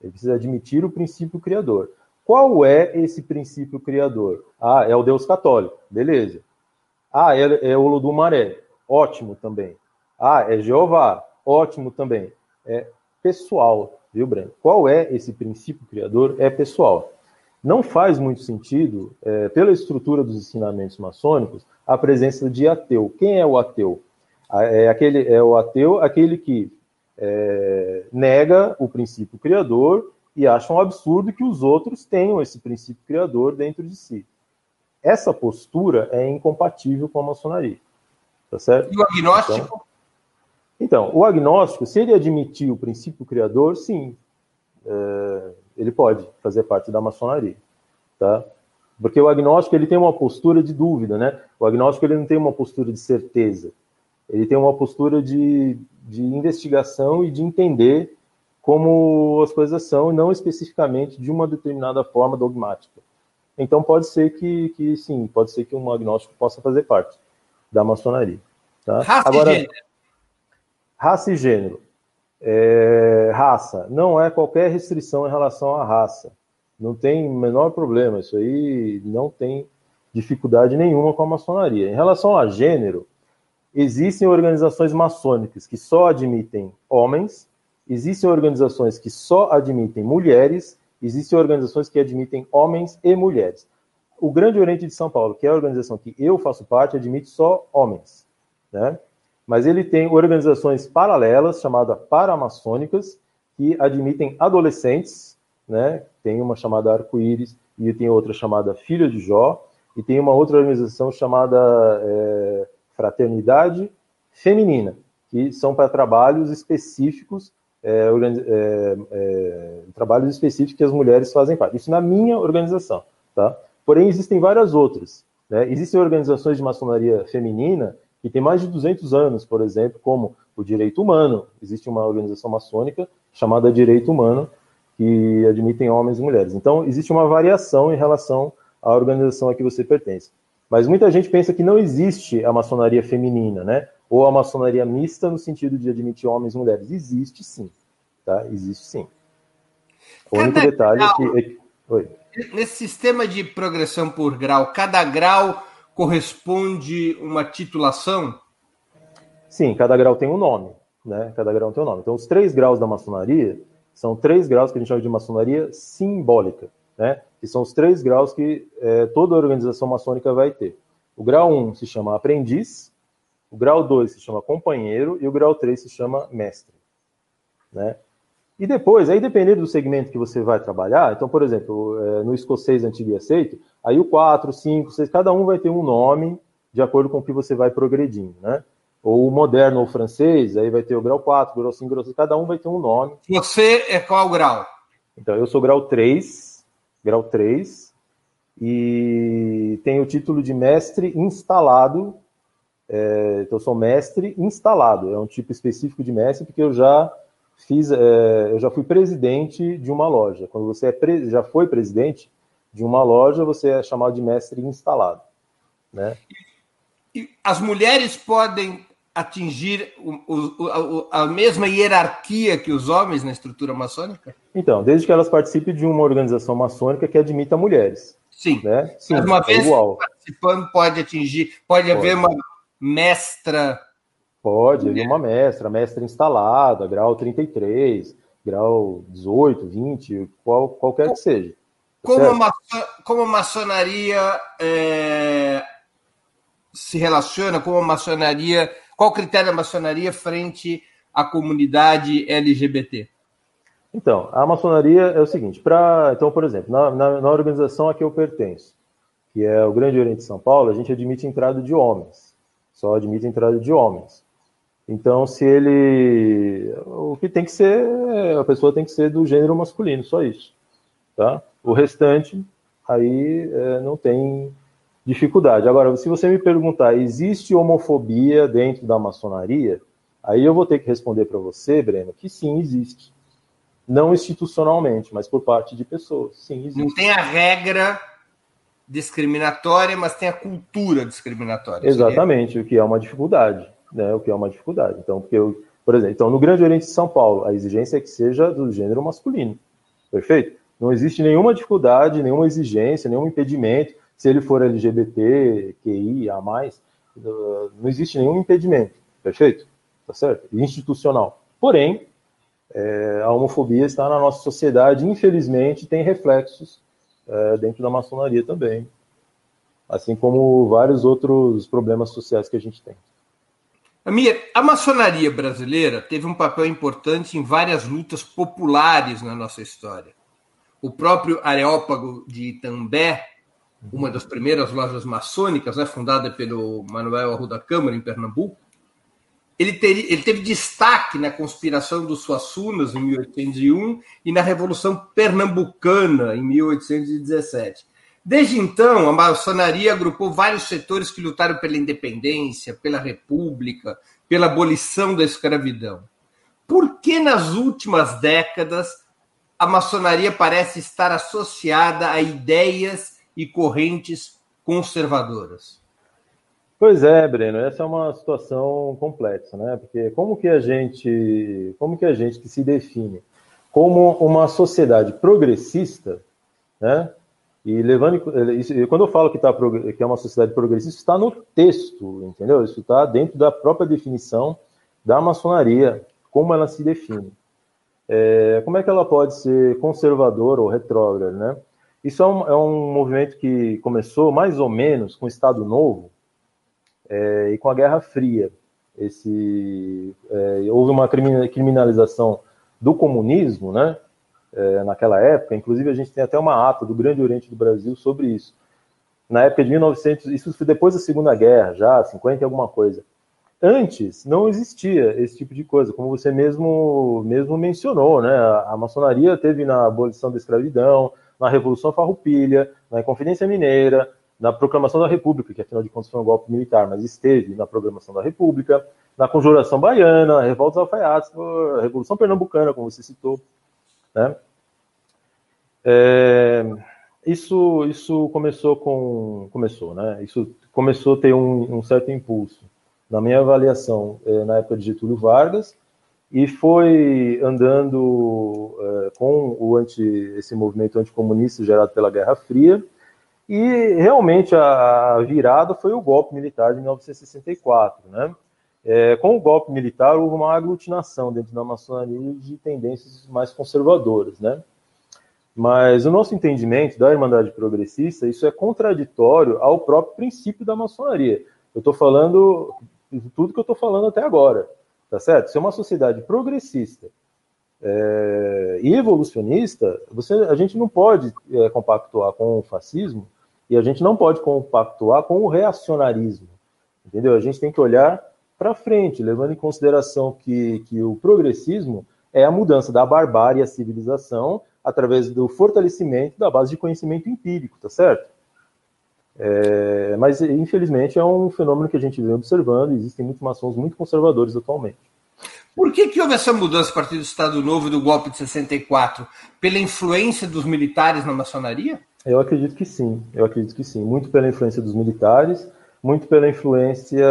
C: Ele precisa admitir o princípio criador. Qual é esse princípio criador? Ah, é o Deus católico. Beleza. Ah, é, é o Ludumaré. Ótimo também. Ah, é Jeová. Ótimo também. É pessoal, viu, Breno? Qual é esse princípio criador? É pessoal. Não faz muito sentido, é, pela estrutura dos ensinamentos maçônicos, a presença de ateu. Quem é o ateu? É, aquele, é o ateu aquele que é, nega o princípio criador e acha um absurdo que os outros tenham esse princípio criador dentro de si. Essa postura é incompatível com a maçonaria. Tá certo?
B: E o agnóstico?
C: Então, então, o agnóstico, se ele admitir o princípio criador, sim, é, ele pode fazer parte da maçonaria, tá? Porque o agnóstico ele tem uma postura de dúvida, né? O agnóstico ele não tem uma postura de certeza, ele tem uma postura de, de investigação e de entender como as coisas são, e não especificamente de uma determinada forma dogmática. Então pode ser que, que sim, pode ser que um agnóstico possa fazer parte da maçonaria. Tá?
B: Agora.
C: Raça e gênero. É, raça. Não é qualquer restrição em relação à raça. Não tem menor problema. Isso aí não tem dificuldade nenhuma com a maçonaria. Em relação a gênero, existem organizações maçônicas que só admitem homens, existem organizações que só admitem mulheres, existem organizações que admitem homens e mulheres. O Grande Oriente de São Paulo, que é a organização que eu faço parte, admite só homens, né? Mas ele tem organizações paralelas, chamadas paramaçônicas, que admitem adolescentes, né? Tem uma chamada Arco-Íris e tem outra chamada Filha de Jó, e tem uma outra organização chamada é, Fraternidade Feminina, que são para trabalhos específicos, é, é, é, trabalhos específicos que as mulheres fazem parte. Isso na minha organização, tá? Porém, existem várias outras. Né? Existem organizações de maçonaria feminina que tem mais de 200 anos, por exemplo, como o Direito Humano. Existe uma organização maçônica chamada Direito Humano, que admitem homens e mulheres. Então, existe uma variação em relação à organização a que você pertence. Mas muita gente pensa que não existe a maçonaria feminina, né? Ou a maçonaria mista no sentido de admitir homens e mulheres. Existe sim, tá? Existe sim. O cada único detalhe grau, é que... Oi.
B: Nesse sistema de progressão por grau, cada grau corresponde uma titulação?
C: Sim, cada grau tem um nome, né? Cada grau tem um nome. Então, os três graus da maçonaria são três graus que a gente chama de maçonaria simbólica né? que são os três graus que é, toda organização maçônica vai ter. O grau 1 um se chama aprendiz, o grau 2 se chama companheiro e o grau 3 se chama mestre. Né? E depois, aí dependendo do segmento que você vai trabalhar, então, por exemplo, é, no escocês antigo e aceito, aí o 4, 5, 6, cada um vai ter um nome de acordo com o que você vai progredindo, né? Ou o moderno ou francês, aí vai ter o grau 4, o grau 5, o grau 6, cada um vai ter um nome.
B: Você é qual grau?
C: Então, eu sou grau 3, grau 3, e tenho o título de mestre instalado. É, então, eu sou mestre instalado, é um tipo específico de mestre, porque eu já fiz, é, eu já fui presidente de uma loja. Quando você é já foi presidente de uma loja, você é chamado de mestre instalado. Né?
B: E as mulheres podem atingir o, o, a, a mesma hierarquia que os homens na estrutura maçônica?
C: Então, desde que elas participem de uma organização maçônica que admita mulheres.
B: Sim.
C: Né? Sim
B: Mas uma é vez igual. participando, pode atingir, pode, pode, haver uma mestra.
C: Pode, haver uma mestra, mestra instalada, grau 33, grau 18, 20, qual, qualquer que seja.
B: Tá como, a, como a maçonaria é, se relaciona, como a maçonaria, qual o critério da maçonaria frente à comunidade LGBT?
C: Então, a maçonaria é o seguinte, pra, então, por exemplo, na, na, na organização a que eu pertenço, que é o Grande Oriente de São Paulo, a gente admite entrada de homens, só admite entrada de homens. Então, se ele. O que tem que ser. A pessoa tem que ser do gênero masculino, só isso. Tá? O restante, aí é, não tem dificuldade. Agora, se você me perguntar, existe homofobia dentro da maçonaria? Aí eu vou ter que responder para você, Breno, que sim, existe. Não institucionalmente, mas por parte de pessoas. Sim, existe.
B: Não tem a regra discriminatória, mas tem a cultura discriminatória.
C: Exatamente, seria? o que é uma dificuldade né, o que é uma dificuldade. Então, porque eu, por exemplo, então no Grande Oriente de São Paulo, a exigência é que seja do gênero masculino. Perfeito? Não existe nenhuma dificuldade, nenhuma exigência, nenhum impedimento. Se ele for LGBT, QI, A, não existe nenhum impedimento. Perfeito? Tá certo? Institucional. Porém, é, a homofobia está na nossa sociedade, infelizmente, tem reflexos é, dentro da maçonaria também. Assim como vários outros problemas sociais que a gente tem.
B: Amir, a maçonaria brasileira teve um papel importante em várias lutas populares na nossa história. O próprio Areópago de Itambé, uma das primeiras lojas maçônicas, né, fundada pelo Manuel Arruda Câmara, em Pernambuco, ele, ter, ele, teve destaque na conspiração dos Suassunas, em 1801, e na Revolução Pernambucana, em 1817. Desde então, a maçonaria agrupou vários setores que lutaram pela independência, pela república, pela abolição da escravidão. Por que nas últimas décadas a maçonaria parece estar associada a ideias e correntes conservadoras?
C: Pois é, Breno, essa é uma situação complexa, né? Porque como que a gente, como que a gente que se define como uma sociedade progressista, né? E levando quando eu falo que, tá, que é uma sociedade progressista, está no texto, entendeu? Isso está dentro da própria definição da maçonaria, como ela se define. É, como é que ela pode ser conservadora ou retrógrada, né? Isso é um, é um movimento que começou mais ou menos com o Estado Novo é, e com a Guerra Fria. Esse, houve uma criminalização do comunismo, né? É, naquela época. Inclusive, a gente tem até uma ata do Grande Oriente do Brasil sobre isso. Na época de 1900, isso foi depois da Segunda Guerra, já, 50 e alguma coisa. Antes, não existia esse tipo de coisa, como você mesmo, mesmo mencionou, né? A, maçonaria teve na abolição da escravidão, na Revolução Farroupilha, na Inconfidência Mineira, na Proclamação da República, que afinal de contas foi um golpe militar, mas esteve na Proclamação da República, na Conjuração Baiana, Revolta dos Alfaiates, a Revolução Pernambucana, como você citou. Né? É, isso, isso começou com. Começou, né? Isso começou a ter um, um certo impulso, na minha avaliação, é, na época de Getúlio Vargas, e foi andando é, com o anti, esse movimento anticomunista gerado pela Guerra Fria, e realmente a virada foi o golpe militar de 1964, né? É, com o golpe militar, houve uma aglutinação dentro da maçonaria de tendências mais conservadoras, né? Mas o nosso entendimento da Irmandade Progressista, isso é contraditório ao próprio princípio da maçonaria. Eu estou falando tudo que eu estou falando até agora, tá certo? Se é uma sociedade progressista é, e evolucionista, você, a gente não pode é, compactuar com o fascismo e a gente não pode compactuar com o reacionarismo, entendeu? A gente tem que olhar para frente, levando em consideração que, que o progressismo é a mudança da barbárie à civilização através do fortalecimento da base de conhecimento empírico, tá certo? É, mas, infelizmente, é um fenômeno que a gente vem observando e existem muitos maçons muito conservadores atualmente.
B: Por que, que houve essa mudança a partir do Estado Novo e do golpe de 64? Pela influência dos militares na maçonaria?
C: Eu acredito que sim, eu acredito que sim. Muito pela influência dos militares, muito pela influência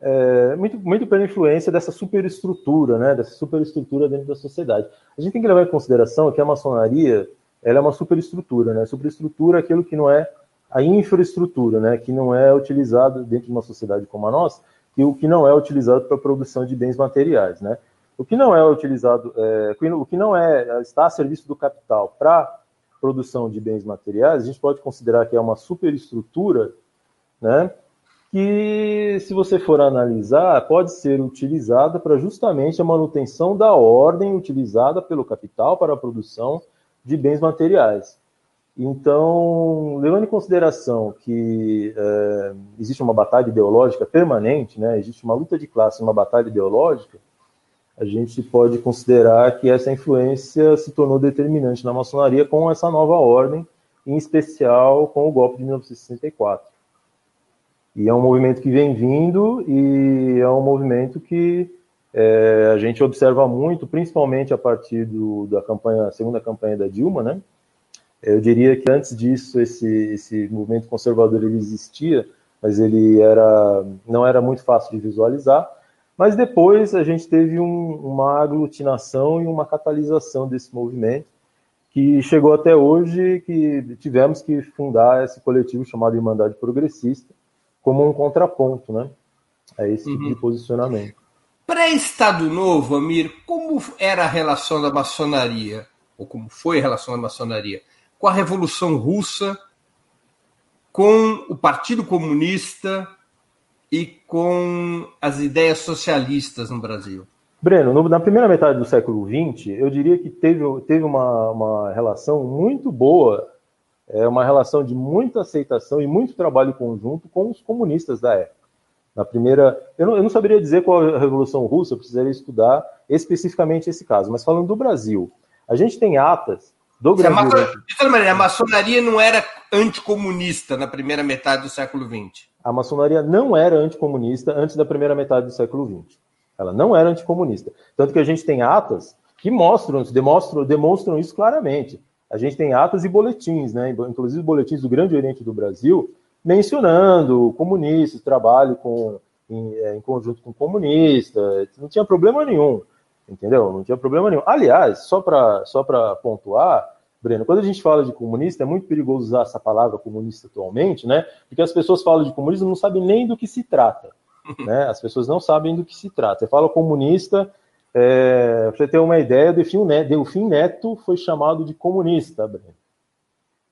C: é, muito, muito pela influência dessa superestrutura, né, dessa superestrutura dentro da sociedade. A gente tem que levar em consideração que a maçonaria ela é uma superestrutura, né? Superestrutura é aquilo que não é a infraestrutura, né, que não é utilizado dentro de uma sociedade como a nossa, e o que não é utilizado para a produção de bens materiais, né? O que não é utilizado, é, o que não é está a serviço do capital para produção de bens materiais, a gente pode considerar que é uma superestrutura, né? Que, se você for analisar, pode ser utilizada para justamente a manutenção da ordem utilizada pelo capital para a produção de bens materiais. Então, levando em consideração que é, existe uma batalha ideológica permanente, né, existe uma luta de classe, uma batalha ideológica, a gente pode considerar que essa influência se tornou determinante na maçonaria com essa nova ordem, em especial com o golpe de 1964. E é um movimento que vem vindo e é um movimento que é, a gente observa muito, principalmente a partir do, da campanha, segunda campanha da Dilma, né? Eu diria que antes disso esse, esse movimento conservador ele existia, mas ele era não era muito fácil de visualizar. Mas depois a gente teve um, uma aglutinação e uma catalisação desse movimento, que chegou até hoje que tivemos que fundar esse coletivo chamado Irmandade Progressista, como um contraponto né, a esse uhum. tipo de uhum. posicionamento.
B: Pré-Estado Novo, Amir, como era a relação da maçonaria, ou como foi a relação da maçonaria, com a Revolução Russa, com o Partido Comunista e com as ideias socialistas no Brasil?
C: Breno, no, na primeira metade do século XX, eu diria que teve, teve uma, uma relação muito boa, é, uma relação de muita aceitação e muito trabalho conjunto com os comunistas da época. Na primeira, eu não, eu não saberia dizer qual é a Revolução Russa, eu precisaria estudar especificamente esse caso, mas falando do Brasil, a gente tem atas do Brasil.
B: De toda maneira, a maçonaria não era anticomunista na primeira metade do século XX
C: a maçonaria não era anticomunista antes da primeira metade do século XX. Ela não era anticomunista. Tanto que a gente tem atas que mostram, demonstram, demonstram isso claramente. A gente tem atas e boletins, né? inclusive boletins do Grande Oriente do Brasil, mencionando comunistas, trabalho com, em, é, em conjunto com comunistas, não tinha problema nenhum, entendeu? Não tinha problema nenhum. Aliás, só para só pontuar, Breno, quando a gente fala de comunista, é muito perigoso usar essa palavra comunista atualmente, né? Porque as pessoas falam de comunismo não sabem nem do que se trata. Né? As pessoas não sabem do que se trata. Você fala comunista, é, pra você ter uma ideia, Delfim Neto foi chamado de comunista, Breno.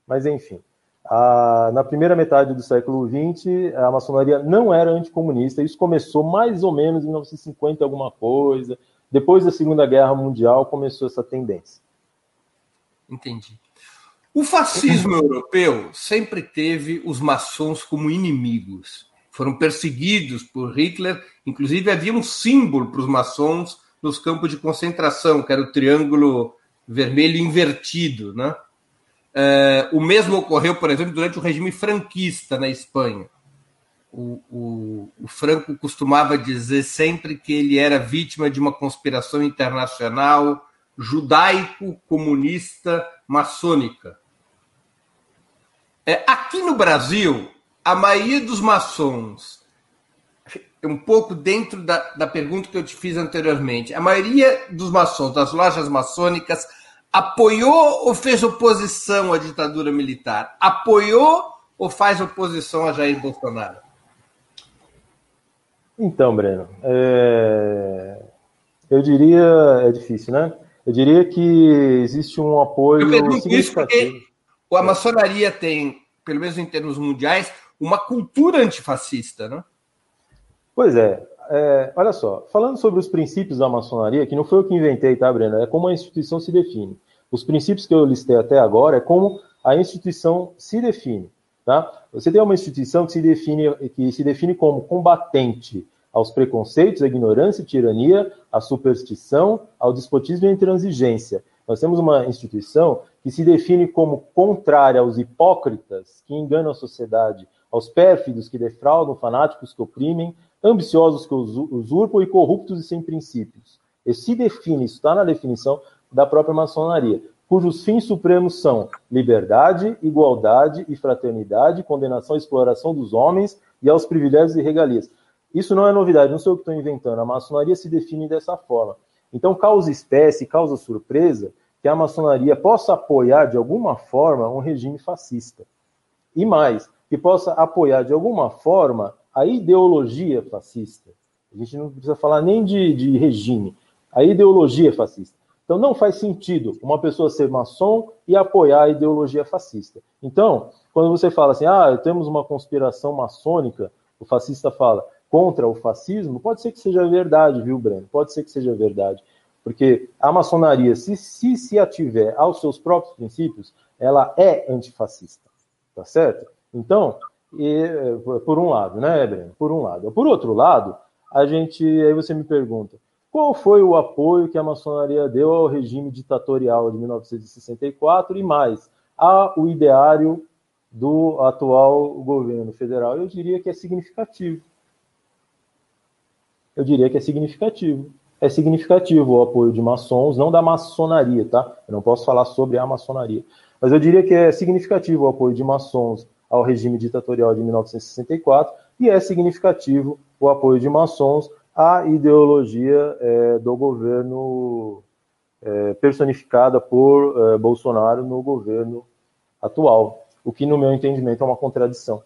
C: Mas enfim, a, na primeira metade do século XX, a maçonaria não era anticomunista. Isso começou mais ou menos em 1950 alguma coisa. Depois da Segunda Guerra Mundial começou essa tendência.
B: Entendi. O fascismo europeu sempre teve os maçons como inimigos. Foram perseguidos por Hitler, inclusive havia um símbolo para os maçons nos campos de concentração, que era o triângulo vermelho invertido. Né? É, o mesmo ocorreu, por exemplo, durante o regime franquista na Espanha. O, o, o, Franco costumava dizer sempre que ele era vítima de uma conspiração internacional judaico-comunista maçônica. É, aqui no Brasil, a maioria dos maçons, um pouco dentro da, da pergunta que eu te fiz anteriormente, a maioria dos maçons das lojas maçônicas apoiou ou fez oposição à ditadura militar? Apoiou ou faz oposição a Jair Bolsonaro?
C: Então, Breno, é... eu diria, é difícil, né? Eu diria que existe um apoio. Eu pergunto isso porque
B: a maçonaria tem, pelo menos em termos mundiais, uma cultura antifascista, né?
C: Pois é. é. Olha só, falando sobre os princípios da maçonaria, que não foi eu que inventei, tá, Breno? É como a instituição se define. Os princípios que eu listei até agora é como a instituição se define. Tá? Você tem uma instituição que se define, que se define como combatente aos preconceitos, à ignorância e tirania, à superstição, ao despotismo e à intransigência. Nós temos uma instituição que se define como contrária aos hipócritas que enganam a sociedade, aos pérfidos que defraudam, fanáticos que oprimem, ambiciosos que usurpam e corruptos e sem princípios. E se define, isso está na definição da própria maçonaria, cujos fins supremos são liberdade, igualdade e fraternidade, condenação à exploração dos homens e aos privilégios e regalias. Isso não é novidade, não sou eu que estou inventando. A maçonaria se define dessa forma. Então, causa espécie, causa surpresa que a maçonaria possa apoiar de alguma forma um regime fascista. E mais, que possa apoiar de alguma forma a ideologia fascista. A gente não precisa falar nem de, de regime, A ideologia fascista. Então não faz sentido uma pessoa ser maçom e apoiar a ideologia fascista. Então, quando você fala assim, ah, temos uma conspiração maçônica, o fascista fala contra o fascismo, pode ser que seja verdade, viu, Breno? Pode ser que seja verdade. Porque a maçonaria, se se, se ativer aos seus próprios princípios, ela é antifascista. Tá certo? Então, e, por um lado, né, Breno? Por um lado. Por outro lado, a gente. Aí você me pergunta: qual foi o apoio que a maçonaria deu ao regime ditatorial de 1964 e mais ao ideário do atual governo federal? Eu diria que é significativo. Eu diria que é significativo. É significativo o apoio de maçons, não da maçonaria, tá? Eu não posso falar sobre a maçonaria. Mas eu diria que é significativo o apoio de maçons ao regime ditatorial de 1964 e é significativo o apoio de maçons à ideologia é, do governo é, personificada por é, Bolsonaro no governo atual, o que, no meu entendimento, é uma contradição.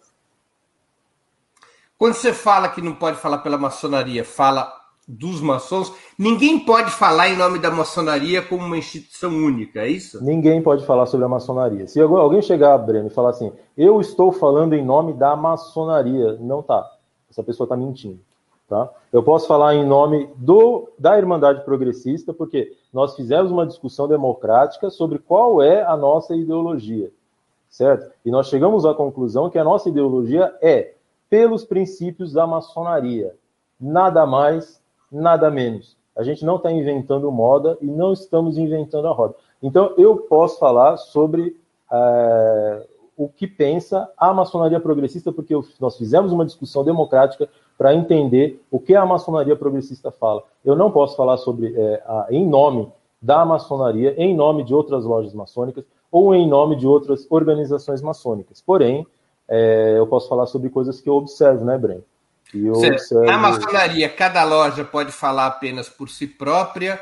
B: Quando você fala que não pode falar pela maçonaria, fala dos maçons, ninguém pode falar em nome da maçonaria como uma instituição única, é isso?
C: Ninguém pode falar sobre a maçonaria. Se alguém chegar, Breno, e falar assim, eu estou falando em nome da maçonaria, não tá. Essa pessoa está mentindo. Tá? Eu posso falar em nome do, da Irmandade Progressista, porque nós fizemos uma discussão democrática sobre qual é a nossa ideologia, certo? E nós chegamos à conclusão que a nossa ideologia é pelos princípios da maçonaria. Nada mais, nada menos. A gente não está inventando moda e não estamos inventando a roda. Então, eu posso falar sobre é, o que pensa a maçonaria progressista, porque nós fizemos uma discussão democrática para entender o que a maçonaria progressista fala. Eu não posso falar sobre é, a, em nome da maçonaria, em nome de outras lojas maçônicas ou em nome de outras organizações maçônicas. Porém, é, eu posso falar sobre coisas que eu observo, né, Breno?
B: Observo... Na maçonaria, cada loja pode falar apenas por si própria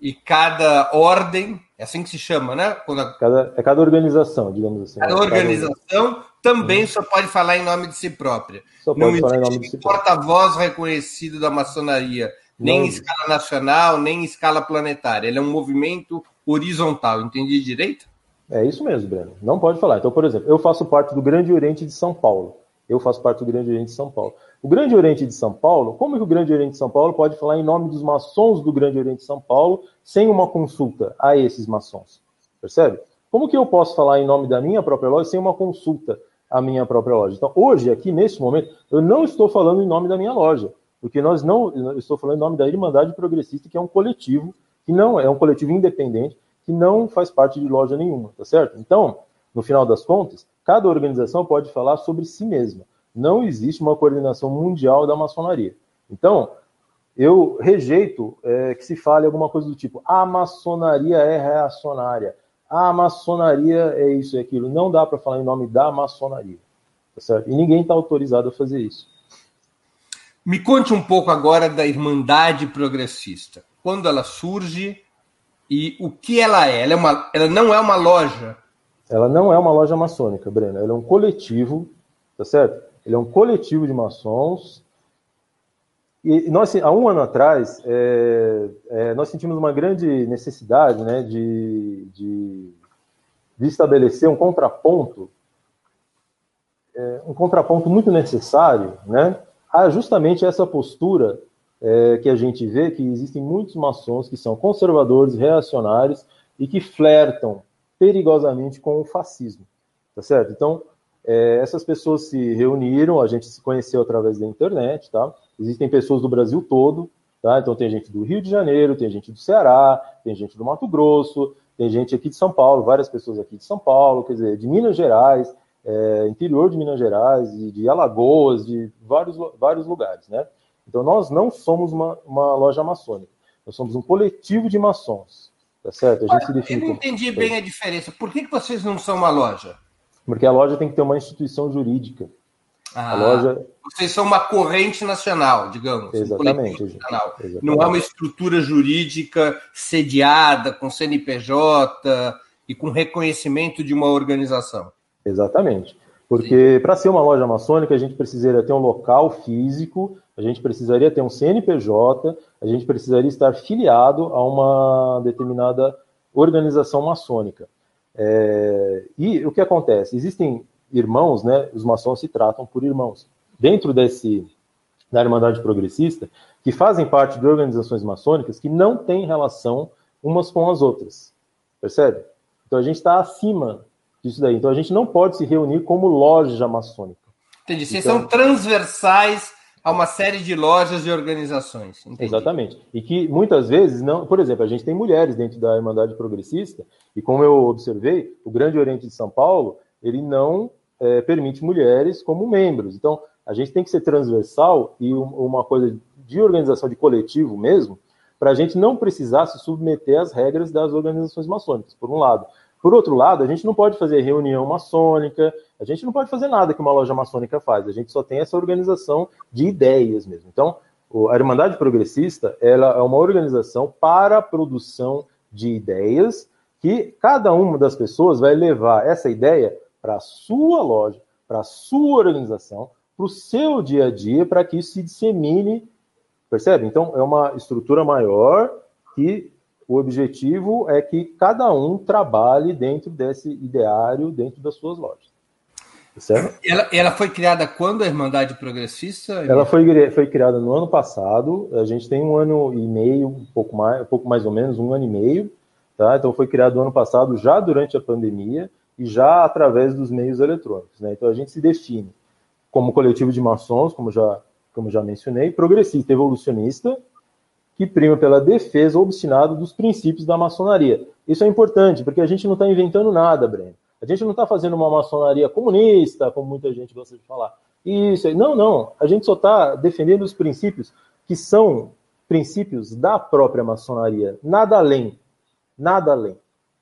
B: e cada ordem, é assim que se chama, né?
C: Quando... Cada, é cada organização, digamos assim.
B: Cada organização cada... também só pode falar em nome de si própria.
C: Só pode Não falar em nome de si
B: própria. porta-voz reconhecido da maçonaria, nem Não. em escala nacional, nem em escala planetária. Ele é um movimento horizontal, entendi direito?
C: É isso mesmo, Breno. Não pode falar. Então, por exemplo, eu faço parte do Grande Oriente de São Paulo. Eu faço parte do Grande Oriente de São Paulo. O Grande Oriente de São Paulo, como que o Grande Oriente de São Paulo pode falar em nome dos maçons do Grande Oriente de São Paulo sem uma consulta a esses maçons? Percebe? Como que eu posso falar em nome da minha própria loja sem uma consulta à minha própria loja? Então, hoje, aqui nesse momento, eu não estou falando em nome da minha loja, porque nós não, eu estou falando em nome da Irmandade Progressista, que é um coletivo que não é um coletivo independente, que não faz parte de loja nenhuma, tá certo? Então, no final das contas, cada organização pode falar sobre si mesma. Não existe uma coordenação mundial da maçonaria. Então, eu rejeito é, que se fale alguma coisa do tipo: a maçonaria é reacionária, a maçonaria é isso e aquilo. Não dá para falar em nome da maçonaria. Tá certo? E ninguém está autorizado a fazer isso.
B: Me conte um pouco agora da Irmandade Progressista. Quando ela surge e o que ela é? Ela, é uma, ela não é uma loja
C: ela não é uma loja maçônica, Breno. Ela é um coletivo, tá certo? Ele é um coletivo de maçons. E nós, há um ano atrás, é, é, nós sentimos uma grande necessidade né, de, de, de estabelecer um contraponto, é, um contraponto muito necessário, né, a justamente essa postura é, que a gente vê que existem muitos maçons que são conservadores, reacionários e que flertam perigosamente com o fascismo, tá certo? Então, é, essas pessoas se reuniram, a gente se conheceu através da internet, tá? Existem pessoas do Brasil todo, tá? Então tem gente do Rio de Janeiro, tem gente do Ceará, tem gente do Mato Grosso, tem gente aqui de São Paulo, várias pessoas aqui de São Paulo, quer dizer, de Minas Gerais, é, interior de Minas Gerais, e de Alagoas, de vários, vários lugares, né? Então nós não somos uma, uma loja maçônica, nós somos um coletivo de maçons, Tá certo?
B: A gente se define eu não entendi bem a diferença. Por que, que vocês não são uma loja?
C: Porque a loja tem que ter uma instituição jurídica.
B: Ah, a loja... Vocês são uma corrente nacional, digamos.
C: Exatamente.
B: Um nacional. Exatamente. Não é uma estrutura jurídica sediada com CNPJ e com reconhecimento de uma organização.
C: Exatamente. Porque para ser uma loja maçônica, a gente precisaria ter um local físico, a gente precisaria ter um CNPJ, a gente precisaria estar filiado a uma determinada organização maçônica. É, e o que acontece? Existem irmãos, né? Os maçons se tratam por irmãos. Dentro desse da Irmandade Progressista, que fazem parte de organizações maçônicas que não têm relação umas com as outras. Percebe? Então a gente está acima disso daí. Então a gente não pode se reunir como loja maçônica.
B: Entendi. Vocês então, são transversais a uma série de lojas e organizações.
C: Entendi. Exatamente. E que muitas vezes não. Por exemplo, a gente tem mulheres dentro da Irmandade Progressista, e como eu observei, o Grande Oriente de São Paulo, ele não é, permite mulheres como membros. Então, a gente tem que ser transversal e uma coisa de organização de coletivo mesmo, para a gente não precisar se submeter às regras das organizações maçônicas, por um lado. Por outro lado, a gente não pode fazer reunião maçônica, a gente não pode fazer nada que uma loja maçônica faz, a gente só tem essa organização de ideias mesmo. Então, a Irmandade Progressista ela é uma organização para a produção de ideias que cada uma das pessoas vai levar essa ideia para a sua loja, para a sua organização, para o seu dia a dia, para que isso se dissemine, percebe? Então, é uma estrutura maior que o objetivo é que cada um trabalhe dentro desse ideário, dentro das suas lojas.
B: Certo? Ela, ela foi criada quando a Irmandade Progressista?
C: Ela foi, foi criada no ano passado. A gente tem um ano e meio, um pouco mais, um pouco mais ou menos, um ano e meio. Tá? Então foi criado no ano passado, já durante a pandemia e já através dos meios eletrônicos. Né? Então a gente se define como coletivo de maçons, como já, como já mencionei, progressista, evolucionista, que prima pela defesa obstinada dos princípios da maçonaria. Isso é importante, porque a gente não está inventando nada, Breno. A gente não está fazendo uma maçonaria comunista, como muita gente gosta de falar. Isso, não, não. A gente só está defendendo os princípios que são princípios da própria maçonaria, nada além. Nada além.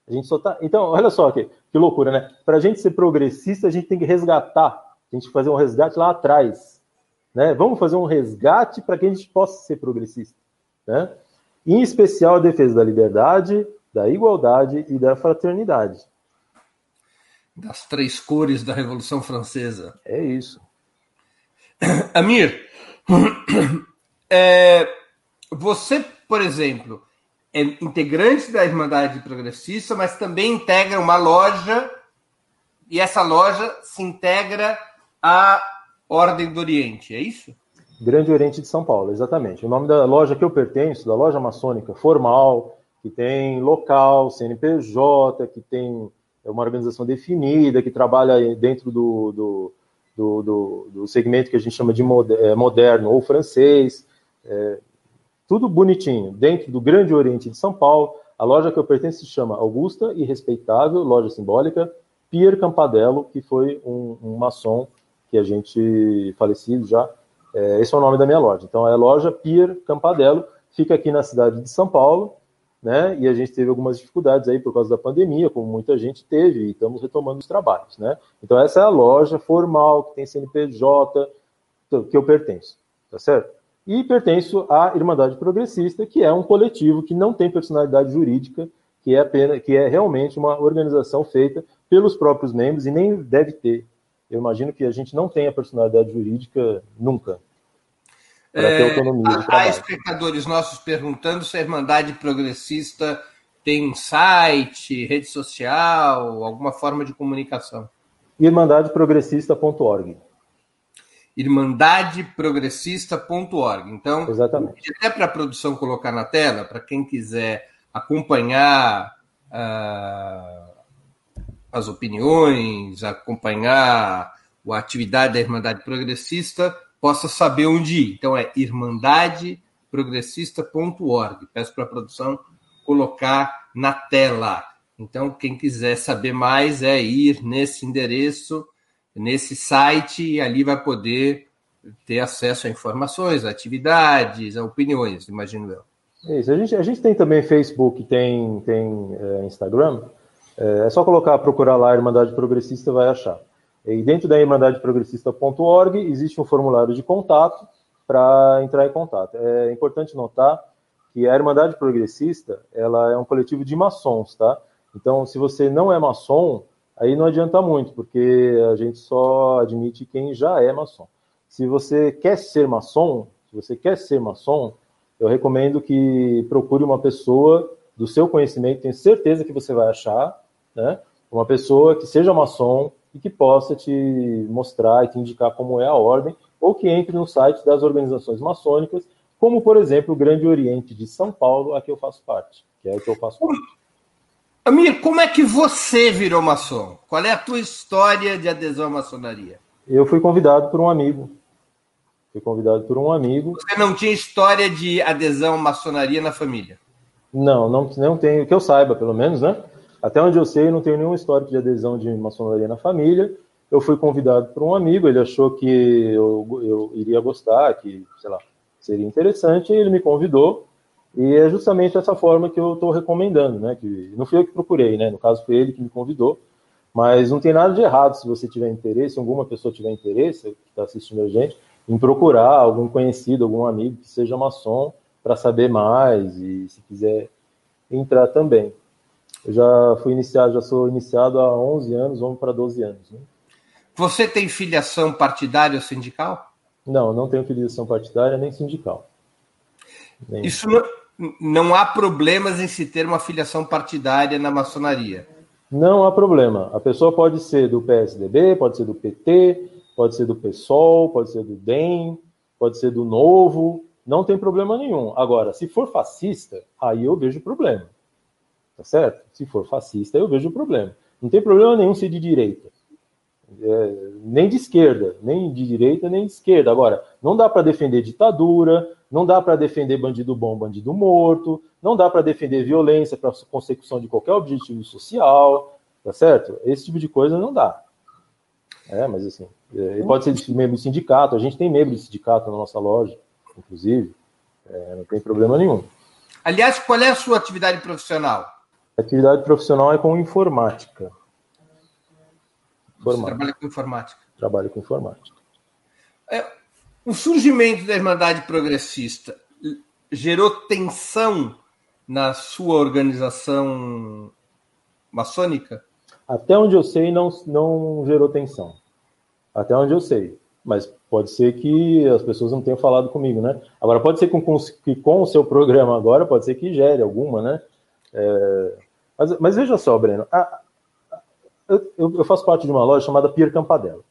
C: A gente só está. Então, olha só que, que loucura, né? Para a gente ser progressista, a gente tem que resgatar a gente fazer um resgate lá atrás. Né? Vamos fazer um resgate para que a gente possa ser progressista. Né? Em especial a defesa da liberdade, da igualdade e da fraternidade.
B: Das três cores da Revolução Francesa.
C: É isso.
B: Amir, é, você, por exemplo, é integrante da Irmandade Progressista, mas também integra uma loja, e essa loja se integra a Ordem do Oriente, é isso?
C: Grande Oriente de São Paulo, exatamente. O nome da loja que eu pertenço, da loja maçônica formal, que tem local, CNPJ, que tem uma organização definida, que trabalha dentro do, do, do, do, do segmento que a gente chama de é, moderno ou francês, é, tudo bonitinho. Dentro do Grande Oriente de São Paulo, a loja que eu pertenço se chama Augusta e Respeitável, loja simbólica, Pierre Campadello, que foi um, um maçom que a gente falecido já. É, esse é o nome da minha loja. Então é a loja Pier Campadelo, fica aqui na cidade de São Paulo, né? E a gente teve algumas dificuldades aí por causa da pandemia, como muita gente teve, e estamos retomando os trabalhos, né? Então essa é a loja formal que tem CNPJ que eu pertenço, tá certo? E pertenço à Irmandade Progressista, que é um coletivo que não tem personalidade jurídica, que é apenas, que é realmente uma organização feita pelos próprios membros e nem deve ter eu imagino que a gente não tenha personalidade jurídica nunca.
B: Para é, ter autonomia de Há espectadores nossos perguntando se a Irmandade Progressista tem site, rede social, alguma forma de comunicação.
C: Irmandadeprogressista.org.
B: Irmandadeprogressista.org. Então,
C: Exatamente.
B: até para a produção colocar na tela, para quem quiser acompanhar. Uh, as opiniões, acompanhar a atividade da Irmandade Progressista, possa saber onde ir. Então é irmandadeprogressista.org. Peço para a produção colocar na tela. Então, quem quiser saber mais é ir nesse endereço, nesse site, e ali vai poder ter acesso a informações, a atividades, a opiniões, imagino eu.
C: Isso. A gente, a gente tem também Facebook, tem, tem é, Instagram. É, é só colocar, procurar lá Irmandade Progressista, vai achar. E dentro da irmandadeprogressista.org existe um formulário de contato para entrar em contato. É importante notar que a Irmandade Progressista ela é um coletivo de maçons, tá? Então, se você não é maçom, aí não adianta muito, porque a gente só admite quem já é maçom. Se você quer ser maçom, Se você quer ser maçom, eu recomendo que procure uma pessoa do seu conhecimento, tenho certeza que você vai achar, né? Uma pessoa que seja maçom e que possa te mostrar e te indicar como é a ordem, ou que entre no site das organizações maçônicas, como, por exemplo, o Grande Oriente de São Paulo, a que eu faço parte, que é o que eu faço parte.
B: Amir, como é que você virou maçom? Qual é a tua história de adesão à maçonaria?
C: Eu fui convidado por um amigo. Fui convidado por um amigo.
B: Você não tinha história de adesão à maçonaria na família?
C: Não, não, não tenho, que eu saiba, pelo menos, né? Até onde eu sei, não tenho nenhum histórico de adesão de maçonaria na família. Eu fui convidado por um amigo, ele achou que eu, eu iria gostar, que, sei lá, seria interessante, e ele me convidou. E é justamente essa forma que eu estou recomendando, né? Que não fui eu que procurei, né? No caso, foi ele que me convidou. Mas não tem nada de errado se você tiver interesse, se alguma pessoa tiver interesse, que está assistindo a gente, em procurar algum conhecido, algum amigo que seja maçom, para saber mais e se quiser entrar também. Eu já fui iniciado, já sou iniciado há 11 anos, vamos para 12 anos. Né?
B: Você tem filiação partidária ou sindical?
C: Não, não tenho filiação partidária nem sindical.
B: Nem... Isso não, não há problemas em se ter uma filiação partidária na maçonaria?
C: Não há problema. A pessoa pode ser do PSDB, pode ser do PT, pode ser do PSOL, pode ser do DEM, pode ser do Novo, não tem problema nenhum. Agora, se for fascista, aí eu vejo problema. Tá certo? Se for fascista, eu vejo problema. Não tem problema nenhum ser de direita. É, nem de esquerda, nem de direita, nem de esquerda. Agora, não dá para defender ditadura, não dá para defender bandido bom, bandido morto, não dá para defender violência para consecução de qualquer objetivo social, tá certo? Esse tipo de coisa não dá. É, mas assim, é, pode ser membro do sindicato, a gente tem membro de sindicato na nossa loja, inclusive, é, não tem problema nenhum.
B: Aliás, qual é a sua atividade profissional?
C: Atividade profissional é com informática.
B: informática. Você trabalha com informática?
C: Trabalho com informática.
B: É, o surgimento da Irmandade Progressista gerou tensão na sua organização maçônica?
C: Até onde eu sei, não, não gerou tensão. Até onde eu sei. Mas pode ser que as pessoas não tenham falado comigo, né? Agora, pode ser com, que com o seu programa agora, pode ser que gere alguma, né? É, mas, mas veja só, Breno, a, eu, eu, faço parte de uma loja chamada Pier Campadella.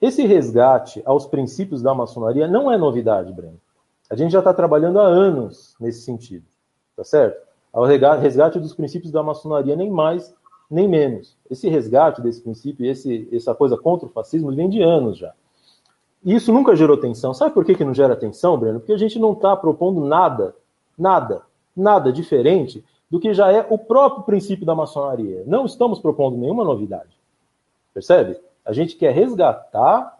C: Esse resgate aos princípios da maçonaria não é novidade, Breno. A gente já está trabalhando há anos nesse sentido, tá certo? Ao resgate dos princípios da maçonaria, nem mais, nem menos. Esse resgate desse princípio, esse, essa coisa contra o fascismo, vem de anos já. E isso nunca gerou tensão. Sabe por que, que não gera tensão, Breno? Porque a gente não está propondo nada, nada, nada diferente do que já é o próprio princípio da maçonaria. Não estamos propondo nenhuma novidade. Percebe? A gente quer resgatar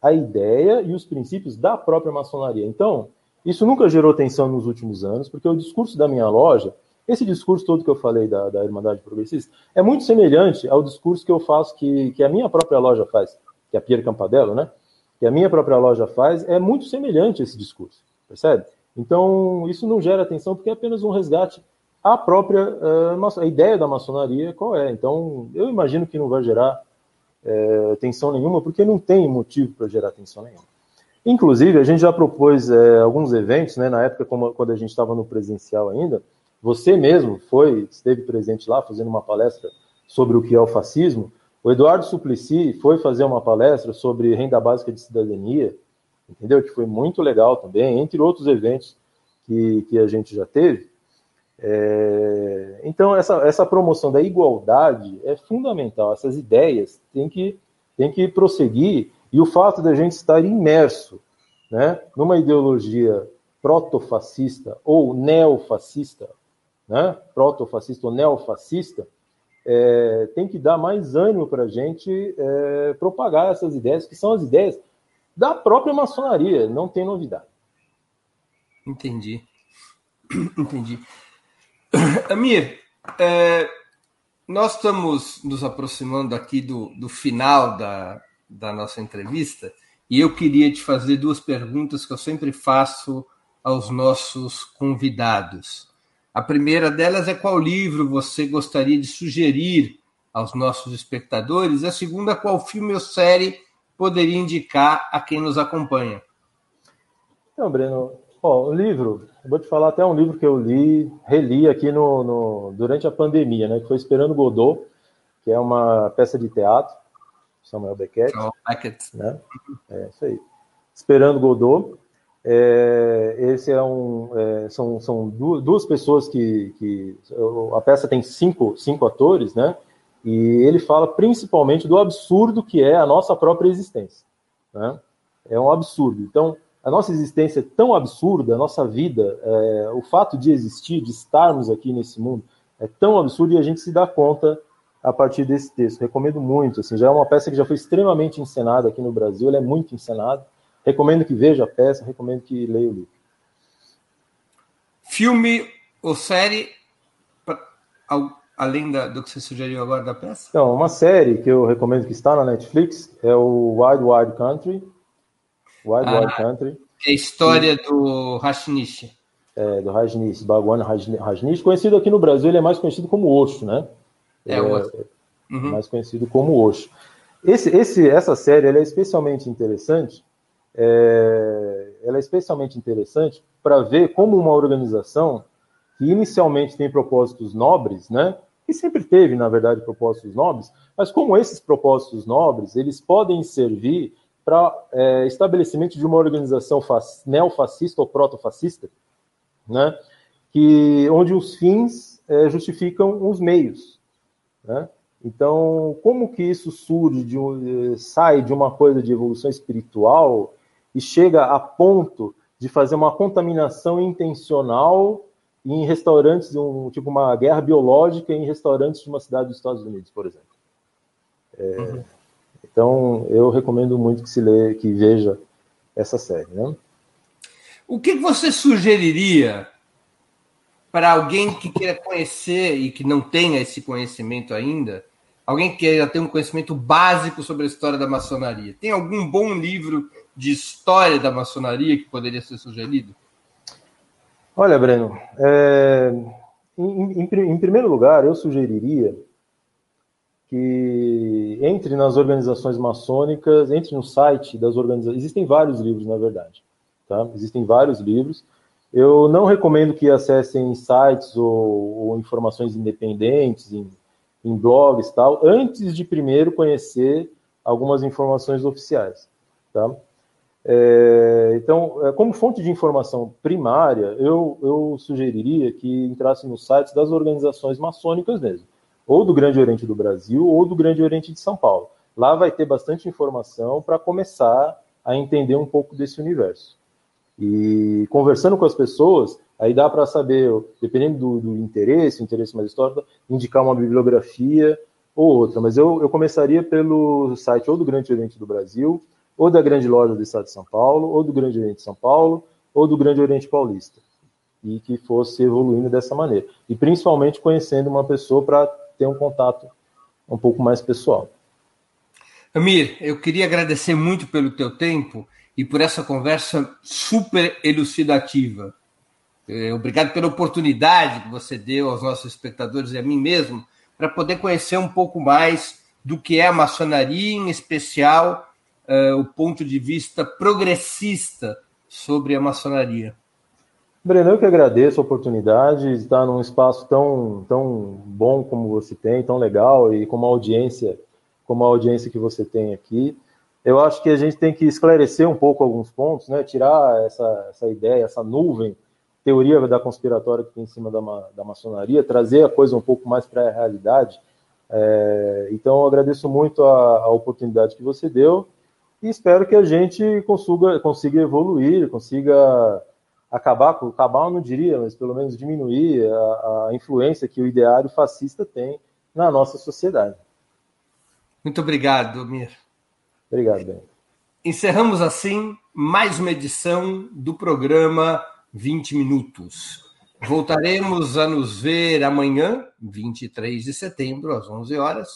C: a ideia e os princípios da própria maçonaria. Então, isso nunca gerou tensão nos últimos anos, porque o discurso da minha loja, esse discurso todo que eu falei da, da Irmandade Progressista, é muito semelhante ao discurso que eu faço, que, que a minha própria loja faz, que é a Pierre Campadello, né? Que a minha própria loja faz, é muito semelhante esse discurso, percebe? Então, isso não gera tensão, porque é apenas um resgate a própria uh, a ideia da maçonaria qual é. Então, eu imagino que não vai gerar é, tensão nenhuma, porque não tem motivo para gerar tensão nenhuma. Inclusive, a gente já propôs é, alguns eventos, né, na época, como, quando a gente estava no presencial ainda, você mesmo foi, esteve presente lá, fazendo uma palestra sobre o que é o fascismo. O Eduardo Suplicy foi fazer uma palestra sobre renda básica de cidadania, entendeu? Que foi muito legal também, entre outros eventos que, que a gente já teve. É, então, essa, essa promoção da igualdade é fundamental. Essas ideias têm que, têm que prosseguir, e o fato da gente estar imerso né, numa ideologia protofascista ou neofascista, né, protofascista ou neofascista, é, tem que dar mais ânimo para a gente é, propagar essas ideias, que são as ideias da própria maçonaria, não tem novidade.
B: Entendi. Entendi. Amir, é, nós estamos nos aproximando aqui do, do final da, da nossa entrevista e eu queria te fazer duas perguntas que eu sempre faço aos nossos convidados. A primeira delas é qual livro você gostaria de sugerir aos nossos espectadores? A segunda, qual filme ou série poderia indicar a quem nos acompanha?
C: Não, Breno, o livro, vou te falar até um livro que eu li, reli aqui no, no, durante a pandemia, né? Que foi Esperando Godot, que é uma peça de teatro, Samuel Beckett. Oh, Beckett. Né? É isso aí. Esperando Godot. É, esse é um, é, são, são duas, duas pessoas que, que, a peça tem cinco, cinco atores, né? E ele fala principalmente do absurdo que é a nossa própria existência. Né? É um absurdo. Então, a nossa existência é tão absurda, a nossa vida, é, o fato de existir, de estarmos aqui nesse mundo, é tão absurdo e a gente se dá conta a partir desse texto. Recomendo muito. Assim, já é uma peça que já foi extremamente encenada aqui no Brasil, ela é muito encenada. Recomendo que veja a peça, recomendo que leia o livro.
B: Filme ou série, além da, do que você sugeriu agora da peça?
C: Então, uma série que eu recomendo que está na Netflix é o Wild Wild Country.
B: Wild ah, Wild Country. É a história e, do Rajnish.
C: É, do Rajnish, Bhagwan Rajnish. Conhecido aqui no Brasil, ele é mais conhecido como Osho, né?
B: É, é o
C: uhum. mais conhecido como Osho. Esse, esse, essa série é especialmente interessante. É, ela é especialmente interessante para ver como uma organização que inicialmente tem propósitos nobres, né? Que sempre teve, na verdade, propósitos nobres, mas como esses propósitos nobres, eles podem servir para é, estabelecimento de uma organização neofascista ou protofascista, né? Que onde os fins é, justificam os meios. Né? Então, como que isso surge, de um, sai de uma coisa de evolução espiritual e chega a ponto de fazer uma contaminação intencional em restaurantes, um, tipo uma guerra biológica em restaurantes de uma cidade dos Estados Unidos, por exemplo. É, uhum. Então, eu recomendo muito que se lê, que veja essa série. Né?
B: O que você sugeriria para alguém que queira conhecer e que não tenha esse conhecimento ainda, alguém que queira ter um conhecimento básico sobre a história da maçonaria, tem algum bom livro de história da maçonaria que poderia ser sugerido?
C: Olha, Breno, é, em, em, em primeiro lugar, eu sugeriria que entre nas organizações maçônicas, entre no site das organizações. Existem vários livros, na verdade. Tá? Existem vários livros. Eu não recomendo que acessem sites ou, ou informações independentes, em, em blogs tal, antes de primeiro conhecer algumas informações oficiais. Tá? É, então, é, como fonte de informação primária, eu, eu sugeriria que entrasse nos sites das organizações maçônicas mesmo, ou do Grande Oriente do Brasil, ou do Grande Oriente de São Paulo. Lá vai ter bastante informação para começar a entender um pouco desse universo. E conversando com as pessoas, aí dá para saber, dependendo do, do, interesse, interesse mais histórico, indicar uma bibliografia ou outra. Mas eu, eu começaria pelo site ou do Grande Oriente do Brasil, ou da Grande Loja do Estado de São Paulo, ou do Grande Oriente de São Paulo, ou do Grande Oriente Paulista. E que fosse evoluindo dessa maneira. E principalmente conhecendo uma pessoa para ter um contato um pouco mais pessoal.
B: Amir, eu queria agradecer muito pelo teu tempo e por essa conversa super elucidativa. É, obrigado pela oportunidade que você deu aos nossos espectadores e a mim mesmo para poder conhecer um pouco mais do que é a maçonaria, em especial uh, o ponto de vista progressista sobre a maçonaria.
C: Breno, eu que agradeço a oportunidade de estar num espaço tão, tão bom como você tem, tão legal e com uma audiência como a audiência que você tem aqui eu acho que a gente tem que esclarecer um pouco alguns pontos, né? tirar essa, essa ideia, essa nuvem, teoria da conspiratória que tem em cima da, da maçonaria, trazer a coisa um pouco mais para a realidade. É, então, eu agradeço muito a, a, oportunidade que você deu e espero que a gente consiga, consiga evoluir, consiga acabar, acabar eu não diria, mas pelo menos diminuir a, a influência que o ideário fascista tem na nossa sociedade.
B: Muito obrigado, Mir.
C: Obrigado, Ben.
B: Encerramos assim mais uma edição do programa 20 Minutos. Voltaremos a nos ver amanhã, 23 de setembro, às 11 horas,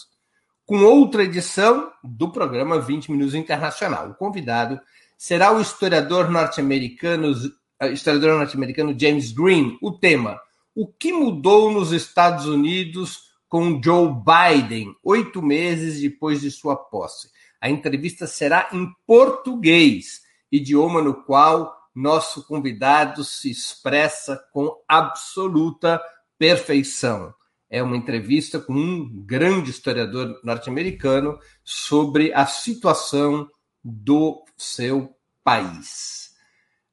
B: com outra edição do programa 20 Minutos Internacional. O convidado será o historiador norte-americano, historiador norte-americano James Green. O tema: O que mudou nos Estados Unidos com Joe Biden, oito meses depois de sua posse? A entrevista será em português, idioma no qual
D: nosso convidado se expressa com absoluta perfeição. É uma entrevista com um grande historiador norte-americano sobre a situação do seu país.